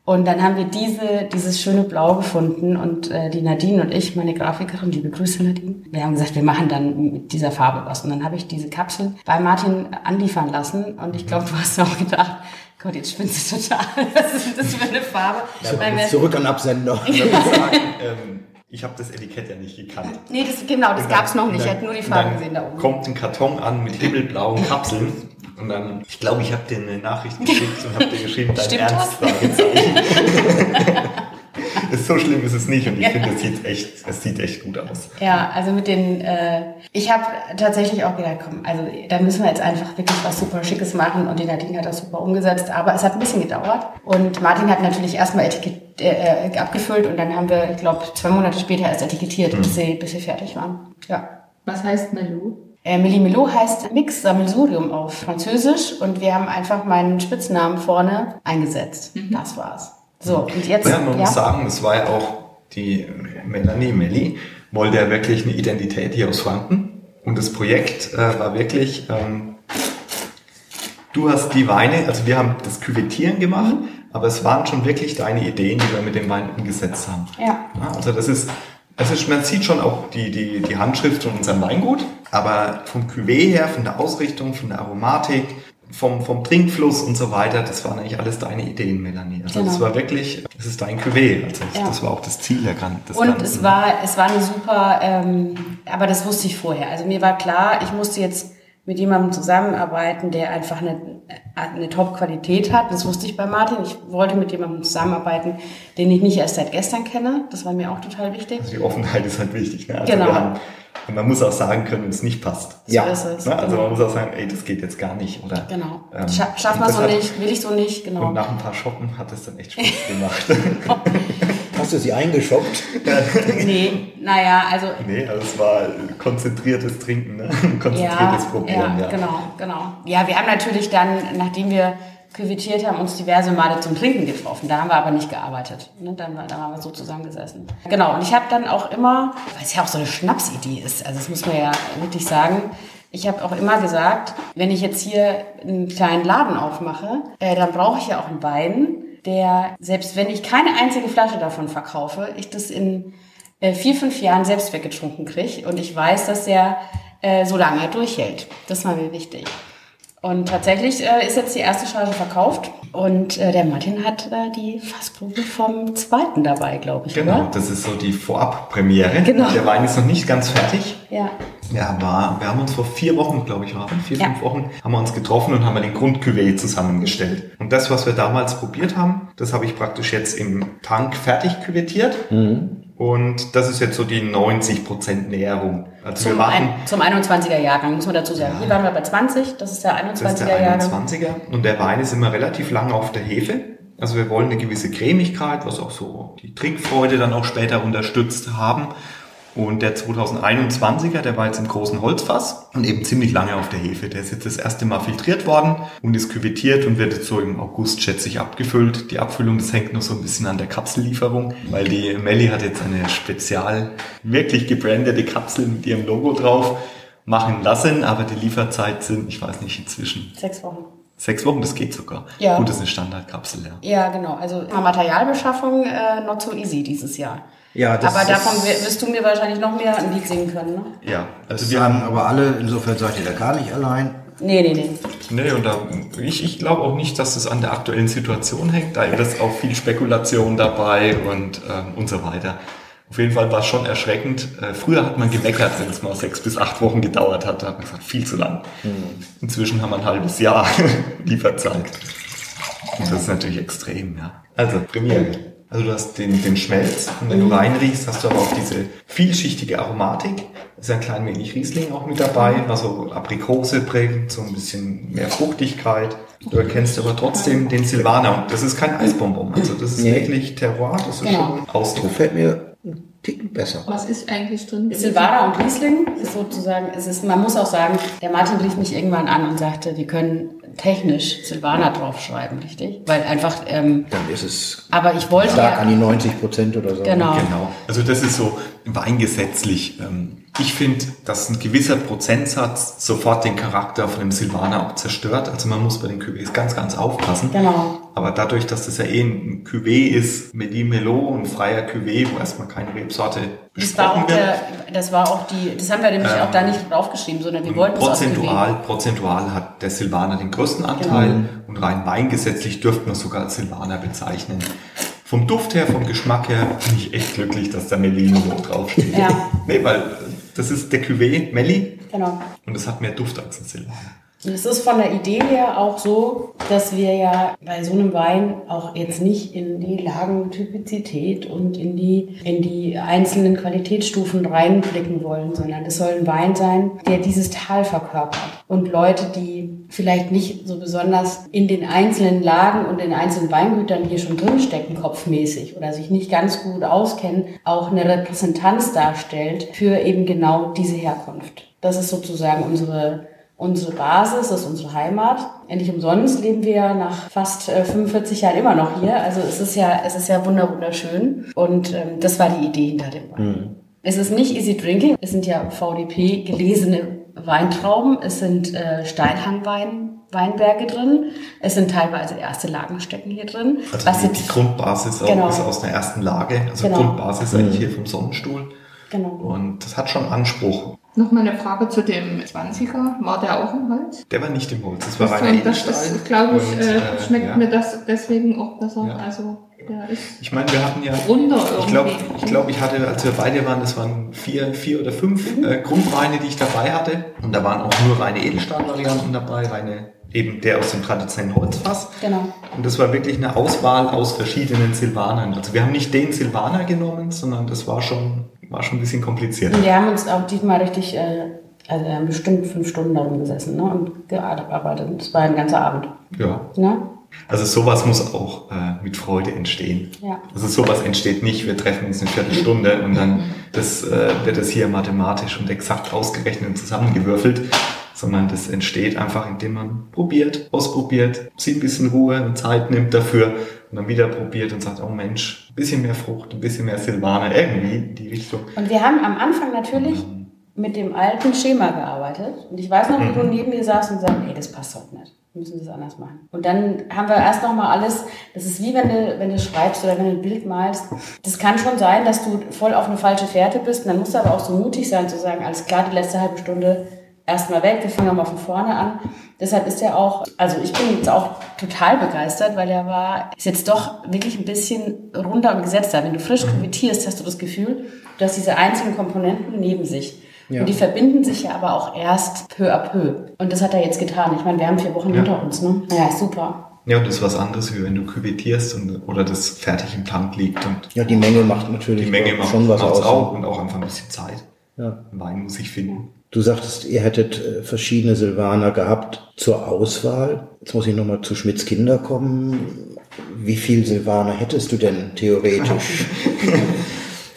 Und dann haben wir diese, dieses schöne Blau gefunden und äh, die Nadine und ich, meine Grafikerin, liebe Grüße Nadine, wir haben gesagt, wir machen dann mit dieser Farbe was. Und dann habe ich diese Kapsel bei Martin anliefern lassen und ich glaube, du hast auch gedacht, Gott, jetzt spinnst du total. Was ist das für eine Farbe? Weil wir- Zurück an Absender. Ähm, ich habe das Etikett ja nicht gekannt. Nee, das, genau, das dann- gab's noch nicht. Ich hatte nur die dann- Farbe und dann gesehen da oben. Kommt ein Karton an mit himmelblauen Kapseln. Und dann, ich glaube, ich habe dir eine Nachricht geschickt und habe dir geschrieben, dein Stimmt Ernst? das? So schlimm ist es nicht und ich Ja. finde, es sieht echt, es sieht echt gut aus. Ja, also mit den, äh, ich habe tatsächlich auch gedacht, komm, also da müssen wir jetzt einfach wirklich was super Schickes machen und die Nadine hat das super umgesetzt, aber es hat ein bisschen gedauert und Martin hat natürlich erstmal Etikett, äh, äh, abgefüllt und dann haben wir, ich glaube, zwei Monate später erst etikettiert, bis, sie, bis sie fertig waren. Ja. Was heißt Melou? Äh, Melimelo heißt Mix Sammelsurium auf Französisch und wir haben einfach meinen Spitznamen vorne eingesetzt. Das war's. So, und jetzt, Ja, man muss sagen, das war ja auch die Melanie Melli, wollte ja wirklich eine Identität hier aus Franken. Und das Projekt äh, war wirklich, ähm, du hast die Weine, also wir haben das Küvettieren gemacht, aber es waren schon wirklich deine Ideen, die wir mit dem Wein umgesetzt haben. Ja. Ja, also das ist, also man sieht schon auch die, die, die Handschrift von unserem Weingut, aber vom Cuvée her, von der Ausrichtung, von der Aromatik, vom, vom Trinkfluss und so weiter, das waren eigentlich alles deine Ideen, Melanie. Also das Genau. war wirklich, das ist dein Cuvée. Also das, Ja. das war auch das Ziel der Gan- des Und Ganzen. es war, es war eine super, ähm, aber das wusste ich vorher. Also mir war klar, ich musste jetzt mit jemandem zusammenarbeiten, der einfach eine, eine Top-Qualität hat. Das wusste ich bei Martin. Ich wollte mit jemandem zusammenarbeiten, den ich nicht erst seit gestern kenne. Das war mir auch total wichtig. Also die Offenheit ist halt wichtig. Ne? Also Genau. wir haben, und man muss auch sagen können, wenn es nicht passt. So Ja. ist es. Ne? Also genau. man muss auch sagen, ey, das geht jetzt gar nicht. Oder, genau. ähm, Scha schaffen wir so hat- nicht, will ich so nicht, genau. Und nach ein paar Shoppen hat es dann echt Spaß gemacht. Hast du sie eingeshoppt? Nee, naja, also nee, also es war konzentriertes Trinken, ne? Konzentriertes Probieren, ja. genau, genau. Ja, wir haben natürlich dann, nachdem wir küvetiert haben, uns diverse Male zum Trinken getroffen. Da haben wir aber nicht gearbeitet. Ne? Dann, da haben wir so zusammengesessen. Genau, und ich habe dann auch immer, weil es ja auch so eine Schnapsidee ist, also das muss man ja wirklich sagen, ich habe auch immer gesagt, wenn ich jetzt hier einen kleinen Laden aufmache, äh, dann brauche ich ja auch einen Wein, der, selbst wenn ich keine einzige Flasche davon verkaufe, ich das in äh, vier, fünf Jahren selbst weggetrunken kriege und ich weiß, dass der äh, so lange durchhält. Das war mir wichtig. Und tatsächlich äh, ist jetzt die erste Charge verkauft und äh, der Martin hat äh, die Fassprobe vom zweiten dabei, glaube ich, Genau, oder? das ist so die Vorabpremiere. Genau. Der Wein ist noch nicht ganz fertig. Ja. Ja, war, wir haben uns vor vier Wochen, glaube ich, waren vier, Ja. fünf Wochen, haben wir uns getroffen und haben wir den Grundcuvée zusammengestellt. Und das, was wir damals probiert haben, das habe ich praktisch jetzt im Tank fertig küvettiert. Und das ist jetzt so die 90% Näherung. Also Zum, ein, zum 21er Jahrgang, muss man dazu sagen. Hier waren wir bei 20, das ist der das ist 21er der Jahrgang. 21er. Und der Wein ist immer relativ lange auf der Hefe. Also wir wollen eine gewisse Cremigkeit, was auch so die Trinkfreude dann auch später unterstützt haben. Und der 2021er, der war jetzt im großen Holzfass und eben ziemlich lange auf der Hefe. Der ist jetzt das erste Mal filtriert worden und ist küvettiert und wird jetzt so im August, schätze ich, abgefüllt. Die Abfüllung, das hängt noch so ein bisschen an der Kapsellieferung, weil die Melli hat jetzt eine spezial, wirklich gebrandete Kapsel mit ihrem Logo drauf machen lassen, aber die Lieferzeit sind, ich weiß nicht, inzwischen Sechs Wochen. sechs Wochen, das geht sogar. Ja. Gut, das ist eine Standardkapsel, ja. Ja, genau. Also Materialbeschaffung äh, not so easy dieses Jahr. Ja, das Aber davon wirst du mir wahrscheinlich noch mehr ein Lied singen können, ne? Ja, also Das wir haben, aber alle, insofern seid ihr da gar nicht allein. Nee, nee, nee. nee, und da, ich, ich glaube auch nicht, dass das an der aktuellen Situation hängt. Da ist auch viel Spekulation dabei und, ähm, und so weiter. Auf jeden Fall war es schon erschreckend. Äh, früher hat man gemeckert, wenn es mal sechs bis acht Wochen gedauert hat. Da hat man gesagt, viel zu lang. Inzwischen haben wir ein halbes Jahr Lieferzeit. Und das ist natürlich extrem, ja. Also, Premiere. Also du hast den, den Schmelz und wenn Mhm. du reinriechst, hast du aber auch diese vielschichtige Aromatik. Ist ein klein wenig Riesling auch mit dabei, also Aprikose prägend, so ein bisschen mehr Fruchtigkeit. Du erkennst aber trotzdem den Silvaner und das ist kein Eisbonbon, also das ist Nee. wirklich Terroir, das ist Genau. schon Ausdruck. Gefällt mir ein Ticken besser. Was ist eigentlich drin? Silvaner und Riesling ist sozusagen, es ist, man muss auch sagen, der Martin rief mich irgendwann an und sagte, wir können technisch Silvaner draufschreiben, richtig? Weil einfach, ähm, Dann ist es aber ich wollte stark ja, an die 90 Prozent oder so. genau, Genau. Also das ist so weingesetzlich. Ähm, Ich finde, dass ein gewisser Prozentsatz sofort den Charakter von dem Silvaner auch zerstört. Also man muss bei den Cuvées ganz, ganz aufpassen. genau. Aber dadurch, dass das ja eh ein Cuvée ist, Medi Melo, ein freier Cuvée, wo erstmal keine Rebsorte Das war auch besprochen wird, der, das war auch die, das haben wir nämlich auch da nicht draufgeschrieben, sondern wir wollten es aus dem prozentual, prozentual hat der Silvaner den größten Anteil und rein weingesetzlich dürfte man sogar als Silvaner bezeichnen. Vom Duft her, vom Geschmack her bin ich echt glücklich, dass da Melino draufsteht. Ja. Nee, weil das ist der Cuvée Melli Genau. und es hat mehr Duft als ein Silvaner. Es ist von der Idee her auch so, dass wir ja bei so einem Wein auch jetzt nicht in die Lagentypizität und in die, in die einzelnen Qualitätsstufen reinblicken wollen, sondern es soll ein Wein sein, der dieses Tal verkörpert. Und Leute, die vielleicht nicht so besonders in den einzelnen Lagen und in einzelnen Weingütern hier schon drinstecken, kopfmäßig, oder sich nicht ganz gut auskennen, auch eine Repräsentanz darstellt für eben genau diese Herkunft. Das ist sozusagen unsere unsere Basis, das ist unsere Heimat. Endlich umsonst leben wir ja nach fast äh, 45 Jahren immer noch hier. Also es ist ja, es ist ja wunder- wunderschön. Und ähm, das war die Idee hinter dem Wein. Es ist nicht easy drinking. Es sind ja VDP gelesene Weintrauben. Es sind äh, Steinhangwein. Weinberge drin. Es sind teilweise erste Lagen stecken hier drin. Also was die, die Grundbasis auch Genau. ist aus der ersten Lage. Also Genau. Grundbasis eigentlich hier vom Sonnenstuhl. genau. Und das hat schon Anspruch. Noch mal eine Frage zu dem 20er. War der auch im Holz? Der war nicht im Holz, das war Das, reiner das Edelstahl. ist, glaube ich, äh, äh, schmeckt ja. mir das deswegen auch besser. Ja. Also der ist Ich meine, wir hatten ja. runder Ich glaube, ich, glaub, ich hatte, als wir bei dir waren, das waren vier, vier oder fünf äh, Grundweine, die ich dabei hatte. Und da waren auch nur reine Edelstahlvarianten dabei, reine, eben der aus dem traditionellen Holzfass. Genau. Und das war wirklich eine Auswahl aus verschiedenen Silvanern. Also wir haben nicht den Silvaner genommen, sondern das war schon, war schon ein bisschen kompliziert. Wir haben uns auch diesmal richtig, äh, also wir haben bestimmt fünf Stunden darum gesessen ne? und gearbeitet. Das war ein ganzer Abend. Ja. Ne? Also sowas muss auch äh, mit Freude entstehen. Ja. Also sowas entsteht nicht, wir treffen uns eine Viertelstunde und dann das, äh, wird das hier mathematisch und exakt ausgerechnet und zusammengewürfelt, sondern das entsteht einfach, indem man probiert, ausprobiert, sich ein bisschen Ruhe und Zeit nimmt dafür und dann wieder probiert und sagt, oh Mensch, ein bisschen mehr Frucht, ein bisschen mehr Silvaner, irgendwie in die Richtung. Und wir haben am Anfang natürlich mit dem alten Schema gearbeitet. Und ich weiß noch, wie du neben mir saßt und sagst, ey, das passt doch nicht. Wir müssen das anders machen. Und dann haben wir erst noch mal alles, das ist wie wenn du, wenn du schreibst oder wenn du ein Bild malst. Das kann schon sein, dass du voll auf eine falsche Fährte bist. Und dann musst du aber auch so mutig sein zu sagen, alles klar, die letzte halbe Stunde erstmal weg, wir fangen mal von vorne an. Deshalb ist er auch, also ich bin jetzt auch total begeistert, weil er war, ist jetzt doch wirklich ein bisschen runter und gesetzter. Wenn du frisch kuvitierst, hast du das Gefühl, du hast diese einzelnen Komponenten neben sich. Ja. Und die verbinden sich ja aber auch erst peu à peu. Und das hat er jetzt getan. Ich meine, wir haben vier Wochen Ja. hinter uns, ne? Ja, ist super. Ja, und das ist was anderes, wie wenn du küvettierst und, oder das fertig im Tank liegt und Ja, die Menge macht natürlich die Menge macht schon was aus. auch und auch einfach ein bisschen Zeit. Ja. Wein muss ich finden. Du sagtest, ihr hättet äh, verschiedene Silvaner gehabt zur Auswahl. Jetzt muss ich nochmal zu Schmidts Kinder kommen. Wie viel Silvaner hättest du denn theoretisch?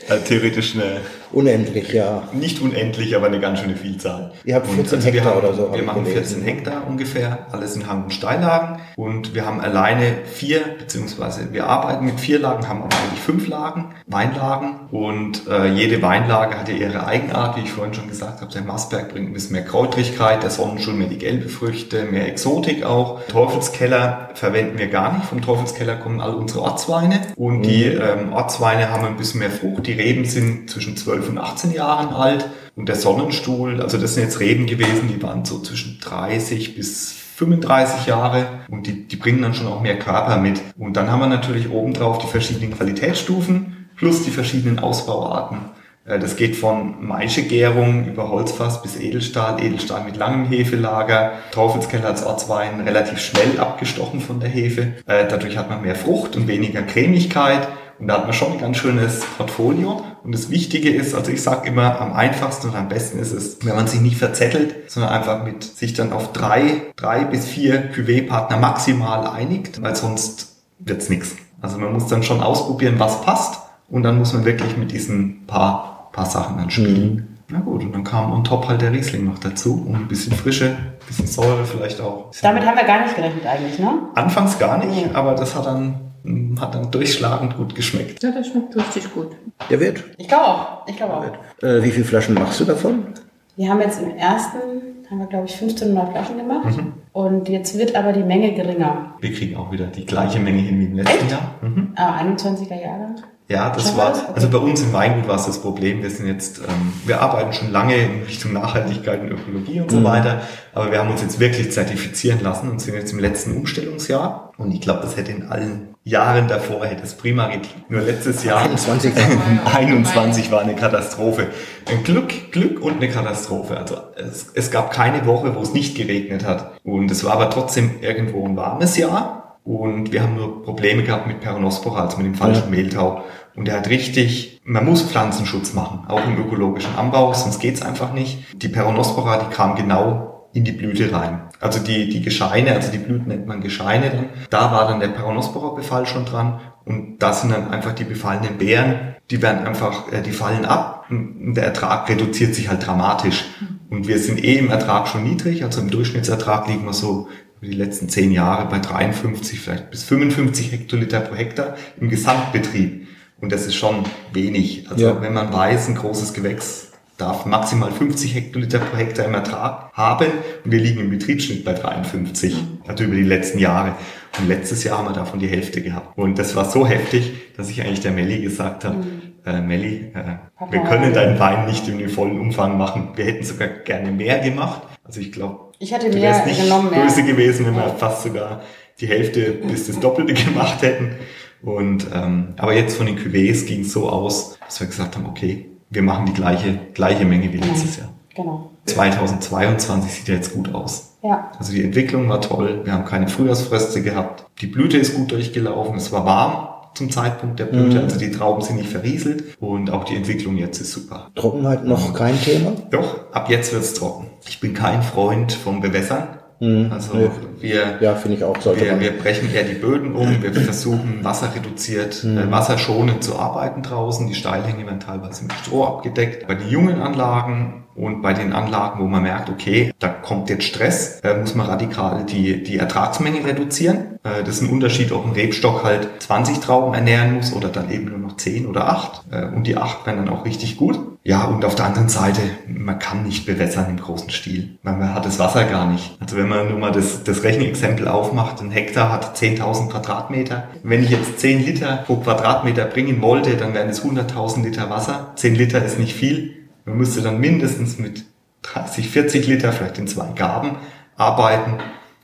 Äh, theoretisch eine Unendlich, ja. nicht unendlich, aber eine ganz schöne Vielzahl. Ihr habt Und 14 wir Hektar haben, oder so, Wir machen gelesen. 14 Hektar ungefähr, alles in Hang- und Steillagen. Und wir haben alleine vier, beziehungsweise wir arbeiten mit vier Lagen, haben aber eigentlich fünf Lagen, Weinlagen. Und äh, jede Weinlage hat ja ihre Eigenart, wie ich vorhin schon gesagt habe. Der Massberg bringt ein bisschen mehr Kräutrigkeit, der Sonnenstuhl mehr die gelbe Früchte, mehr Exotik auch. Teufelskeller verwenden wir gar nicht. Vom Teufelskeller kommen all unsere Ortsweine. Und die ähm, Ortsweine haben ein bisschen mehr Frucht. Die Reben sind zwischen 12 und 18 Jahren alt. Und der Sonnenstuhl, also das sind jetzt Reben gewesen, die waren so zwischen 30 bis 35 Jahre und die, die bringen dann schon auch mehr Körper mit. Und dann haben wir natürlich obendrauf die verschiedenen Qualitätsstufen plus die verschiedenen Ausbauarten. Äh, Das geht von Maischegärung über Holzfass bis Edelstahl, Edelstahl mit langem Hefelager, Teufelskeller als Ortswein relativ schnell abgestochen von der Hefe. Äh, Dadurch hat man mehr Frucht und weniger Cremigkeit Und da hat man schon ein ganz schönes Portfolio. Und das Wichtige ist, also ich sage immer, am einfachsten und am besten ist es, wenn man sich nicht verzettelt, sondern einfach mit sich dann auf drei, drei bis vier Cuvée-Partner maximal einigt, weil sonst wird's nix. Also man muss dann schon ausprobieren, was passt. Und dann muss man wirklich mit diesen paar, paar Sachen dann spielen. Na gut, und dann kam on top halt der Riesling noch dazu und ein bisschen Frische, ein bisschen Säure vielleicht auch. Damit haben wir gar nicht gerechnet eigentlich, ne? Anfangs gar nicht, aber das hat dann, hat dann durchschlagend gut geschmeckt. Ja, das schmeckt richtig gut. Der wird. Ich glaube auch. Ich glaube auch. Äh, wie viele Flaschen machst du davon? Wir haben jetzt im ersten, haben wir glaube ich 1500 Flaschen gemacht. Und jetzt wird aber die Menge geringer. Wir kriegen auch wieder die gleiche Menge hin wie im letzten Jahr. Mhm. Ah, 21er Jahre. Ja, das Schon war? Okay. also bei uns im Weingut war es das Problem. Wir sind jetzt, ähm, wir arbeiten schon lange in Richtung Nachhaltigkeit und Ökologie und so weiter, aber wir haben uns jetzt wirklich zertifizieren lassen und sind jetzt im letzten Umstellungsjahr. Und ich glaube, das hätte in allen Jahren davor hätte es prima geklappt. Nur letztes Jahr 21. 21 war eine Katastrophe. Ein Glück, Glück und eine Katastrophe. Also es, es gab keine Woche, wo es nicht geregnet hat. Und es war aber trotzdem irgendwo ein warmes Jahr. Und wir haben nur Probleme gehabt mit Peronospora, also mit dem falschen Mehltau. Und er hat richtig, man muss Pflanzenschutz machen, auch im ökologischen Anbau, sonst geht's einfach nicht. Die Peronospora, die kam genau in die Blüte rein. Also die, die Gescheine, also die Blüten nennt man Gescheine dann. Da war dann der Peronospora-Befall schon dran. Und da sind dann einfach die befallenen Beeren, die werden einfach, äh, die fallen ab und der Ertrag reduziert sich halt dramatisch. Und wir sind eh im Ertrag schon niedrig, also im Durchschnittsertrag liegen wir so die letzten zehn Jahre bei 53, vielleicht bis 55 Hektoliter pro Hektar im Gesamtbetrieb. Und das ist schon wenig. Also Ja. wenn man weiß, ein großes Gewächs darf maximal 50 Hektoliter pro Hektar im Ertrag haben und wir liegen im Betriebsschnitt bei 53, also über die letzten Jahre. Und letztes Jahr haben wir davon die Hälfte gehabt. Und das war so heftig, dass ich eigentlich der Melli gesagt habe, äh, Melli, äh, wir können deinen Wein nicht in dem vollen Umfang machen. Wir hätten sogar gerne mehr gemacht. Also ich glaube, Ich hätte du mehr wärst nicht genommen, böse gewesen, wenn wir fast sogar die Hälfte bis das Doppelte gemacht hätten. Und ähm, aber jetzt von den Cuvées ging es so aus, dass wir gesagt haben, okay, wir machen die gleiche gleiche Menge wie letztes Jahr. Genau. 2022 sieht ja jetzt gut aus. Ja. Also die Entwicklung war toll, wir haben keine Frühjahrsfröste gehabt, die Blüte ist gut durchgelaufen, es war warm zum Zeitpunkt der Blüte, also die Trauben sind nicht verrieselt und auch die Entwicklung jetzt ist super. Trockenheit noch kein Thema. Doch, ab jetzt wird's trocken. Ich bin kein Freund vom Bewässern. Also nee. wir, Ja, finde ich auch. Wir, wir brechen eher die Böden um, wir versuchen wasserreduziert, äh, wasserschonend zu arbeiten draußen. Die Steilhänge werden teilweise mit Stroh abgedeckt. Bei den jungen Anlagen und bei den Anlagen, wo man merkt, okay, da kommt jetzt Stress, äh, muss man radikal die, die Ertragsmenge reduzieren. Äh, das ist ein Unterschied, ob ein Rebstock halt 20 Trauben ernähren muss oder dann eben nur noch 10 oder 8. Äh, und die 8 werden dann auch richtig gut. Ja, und auf der anderen Seite, man kann nicht bewässern im großen Stil, weil man hat das Wasser gar nicht. Also wenn man nur mal das, das Rechenexempel aufmacht, ein Hektar hat 10.000 Quadratmeter. Wenn ich jetzt 10 Liter pro Quadratmeter bringen wollte, dann wären es 100.000 Liter Wasser. 10 Liter ist nicht viel. Man müsste dann mindestens mit 30, 40 Liter, vielleicht in zwei Gaben, arbeiten.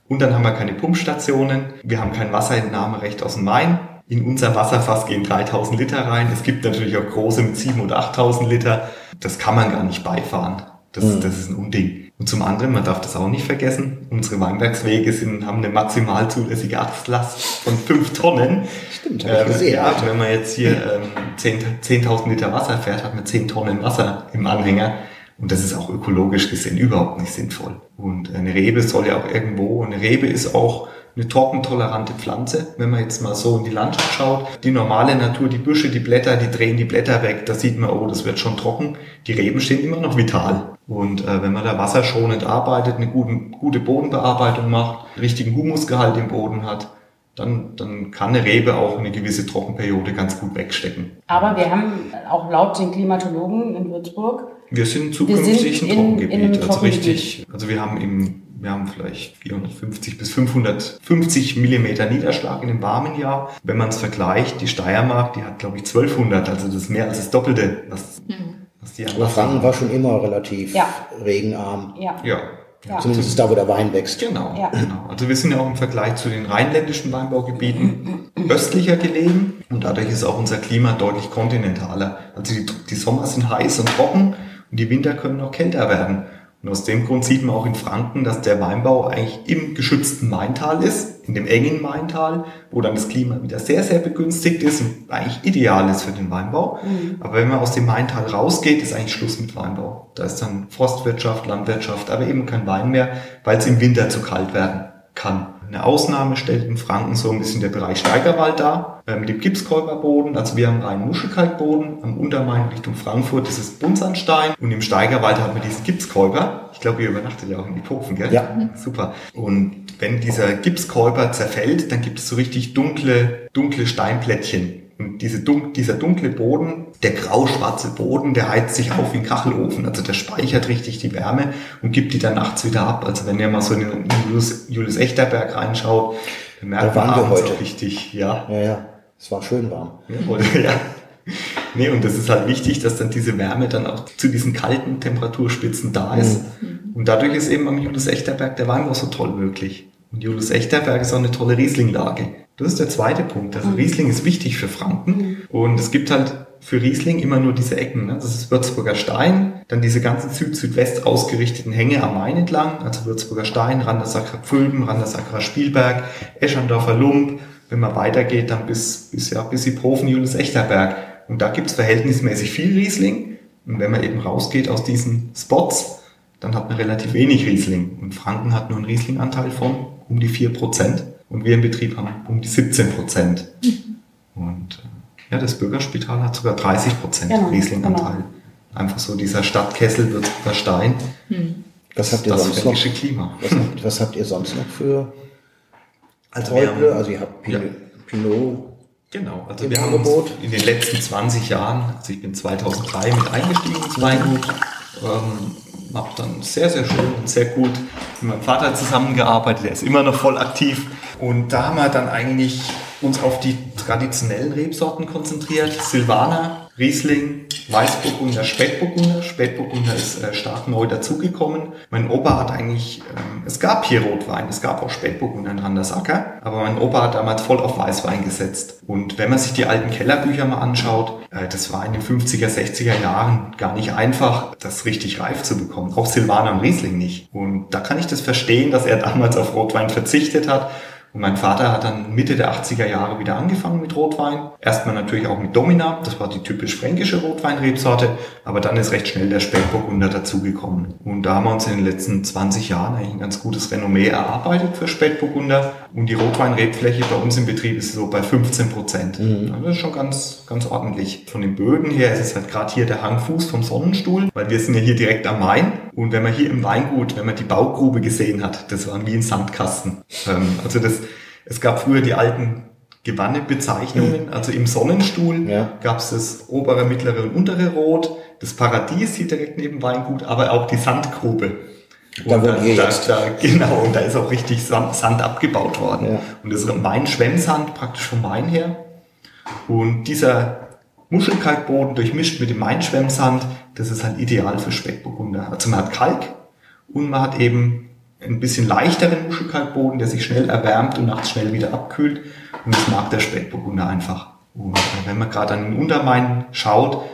Und dann haben wir keine Pumpstationen. Wir haben kein Wasserentnahmerecht aus dem Main. In unser Wasserfass gehen 3000 Liter rein. Es gibt natürlich auch große mit 7.000 oder 8000 Liter. Das kann man gar nicht beifahren. Das, das ist ein Unding. Und zum anderen, man darf das auch nicht vergessen, unsere Weinbergswege sind, haben eine maximal zulässige Achslast von 5 Tonnen. Stimmt, hab ich Ähm, gesehen, Ja, wenn man jetzt hier ähm, 10 10.000 Liter Wasser fährt, hat man 10 Tonnen Wasser im Anhänger. Und das ist auch ökologisch gesehen überhaupt nicht sinnvoll. Und eine Rebe soll ja auch irgendwo, eine Rebe ist auch eine trockentolerante Pflanze. Wenn man jetzt mal so in die Landschaft schaut, die normale Natur, die Büsche, die Blätter, die drehen die Blätter weg, da sieht man, oh, das wird schon trocken. Die Reben stehen immer noch vital. Und äh, wenn man da wasserschonend arbeitet, eine gute, gute Bodenbearbeitung macht, richtigen Humusgehalt im Boden hat, dann, dann kann eine Rebe auch eine gewisse Trockenperiode ganz gut wegstecken. Aber wir haben auch laut den Klimatologen in Würzburg Wir sind sind zukünftig ein in- Trockengebiet, in einem also Trockengebiet. richtig. Also wir haben im, wir haben vielleicht 450 bis 550 Millimeter Niederschlag in einem warmen Jahr. Wenn man es vergleicht, die Steiermark, die hat glaube ich 1200, also das ist mehr als das Doppelte, was, was die Aber anderen Franken war schon immer relativ Ja. regenarm. Ja. Ja. Ja. Zumindest da, wo der Wein wächst. Genau, Ja. genau. Also wir sind ja auch im Vergleich zu den rheinländischen Weinbaugebieten östlicher gelegen und dadurch ist auch unser Klima deutlich kontinentaler. Also die, die Sommer sind heiß und trocken und die Winter können noch kälter werden. Und aus dem Grund sieht man auch in Franken, dass der Weinbau eigentlich im geschützten Maintal ist, in dem engen Maintal, wo dann das Klima wieder sehr, sehr begünstigt ist und eigentlich ideal ist für den Weinbau. Mhm. Aber wenn man aus dem Maintal rausgeht, ist eigentlich Schluss mit Weinbau. Da ist dann Forstwirtschaft, Landwirtschaft, aber eben kein Wein mehr, weil es im Winter zu kalt werden kann. Eine Ausnahme stellt in Franken so ein bisschen der Bereich Steigerwald dar, äh, mit dem Gipskäuberboden. Also wir haben reinen Muschelkalkboden. Am Untermain Richtung Frankfurt das ist Buntsandstein. Und im Steigerwald haben wir diesen Gipskäuber. Ich glaube, ihr übernachtet ja auch in Iphofen, gell? Ja. Super. Und wenn dieser Gipskäuber zerfällt, dann gibt es so richtig dunkle, dunkle Steinplättchen und diese dun dieser dunkle Boden, der grau-schwarze Boden, der heizt sich auf wie ein Kachelofen. Also der speichert richtig die Wärme und gibt die dann nachts wieder ab. Also wenn ihr mal so in den Julius, Julius Echterberg reinschaut, dann merkt Da man waren wir heute. richtig, ja. Ja, ja. Es war schön warm. Ja, oder, ja. Nee, und das ist halt wichtig, dass dann diese Wärme dann auch zu diesen kalten Temperaturspitzen da ist. Und dadurch ist eben am Julius Echterberg der Weinbau so toll möglich. Und Julius Echterberg ist auch eine tolle Rieslinglage. Das ist der zweite Punkt. Also Riesling ist wichtig für Franken. Und es gibt halt für Riesling immer nur diese Ecken. Ne? Das ist Würzburger Stein, dann diese ganzen Süd-Südwest ausgerichteten Hänge am Main entlang, also Würzburger Stein, Randersacra Pfülben, Randersacra Spielberg, Eschandorfer Lump. Wenn man weitergeht, dann bis, bis, ja, bis Iphofen, Julius Echterberg. Und da gibt's verhältnismäßig viel Riesling. Und wenn man eben rausgeht aus diesen Spots, dann hat man relativ wenig Riesling. Und Franken hat nur einen Rieslinganteil von um die 4%. Und wir im Betrieb haben um die 17%. Und äh, ja, das Bürgerspital hat sogar 30% Genau, Rieslinganteil. Einfach so dieser Stadtkessel Würzburger Stein. Was habt ihr das sonst noch? Klima. Was habt, was habt ihr sonst noch für Also wir Träuble? haben- Also ihr habt Ja. Pinot, Pinot Genau, also Im wir haben Angebot? uns in den letzten 20 Jahren, also ich bin 2003 mit eingestiegen ins Weingut, ähm, habe dann sehr, sehr schön und sehr gut. Mit meinem Vater zusammengearbeitet, der ist immer noch voll aktiv. Und da haben wir dann eigentlich uns auf die traditionellen Rebsorten konzentriert, Silvaner, Riesling, Weißburgunder, Spätburgunder. Spätburgunder ist äh, stark neu dazugekommen. Mein Opa hat eigentlich, ähm, es gab hier Rotwein, es gab auch Spätburgunder in Randersacker, aber mein Opa hat damals voll auf Weißwein gesetzt. Und wenn man sich die alten Kellerbücher mal anschaut, äh, das war in den 50er, 60er Jahren gar nicht einfach, das richtig reif zu bekommen. Auch Silvaner und Riesling nicht. Und da kann ich das verstehen, dass er damals auf Rotwein verzichtet hat und mein Vater hat dann Mitte der 80er Jahre wieder angefangen mit Rotwein. Erstmal natürlich auch mit Domina, das war die typisch fränkische Rotweinrebsorte, aber dann ist recht schnell der Spätburgunder dazugekommen. Und da haben wir uns in den letzten 20 Jahren eigentlich ein ganz gutes Renommee erarbeitet für Spätburgunder. Und die Rotweinrebfläche bei uns im Betrieb ist so bei 15 Prozent. Also das ist schon ganz, ganz ordentlich. Von den Böden her ist es halt gerade hier der Hangfuß vom Sonnenstuhl, weil wir sind ja hier direkt am Main. Und wenn man hier im Weingut, wenn man die Baugrube gesehen hat, das waren wie ein Sandkasten. Ähm, also das, es gab früher die alten Gewannebezeichnungen, also im Sonnenstuhl Ja. gab es das obere, mittlere und untere Rot, das Paradies hier direkt neben Weingut, aber auch die Sandgrube. Da, ihr jetzt- Da, genau, und da ist auch richtig Sand, Sand abgebaut worden. Ja. Und das ist mein Schwemmsand praktisch vom Main her. Und dieser Muschelkalkboden durchmischt mit dem Mainschwemmsand, das ist halt ideal für Spätburgunder. Also man hat Kalk und man hat eben ein bisschen leichteren Muschelkalkboden, der sich schnell erwärmt und nachts schnell wieder abkühlt. Und das mag der Spätburgunder einfach. Und wenn man gerade an den Untermain schaut,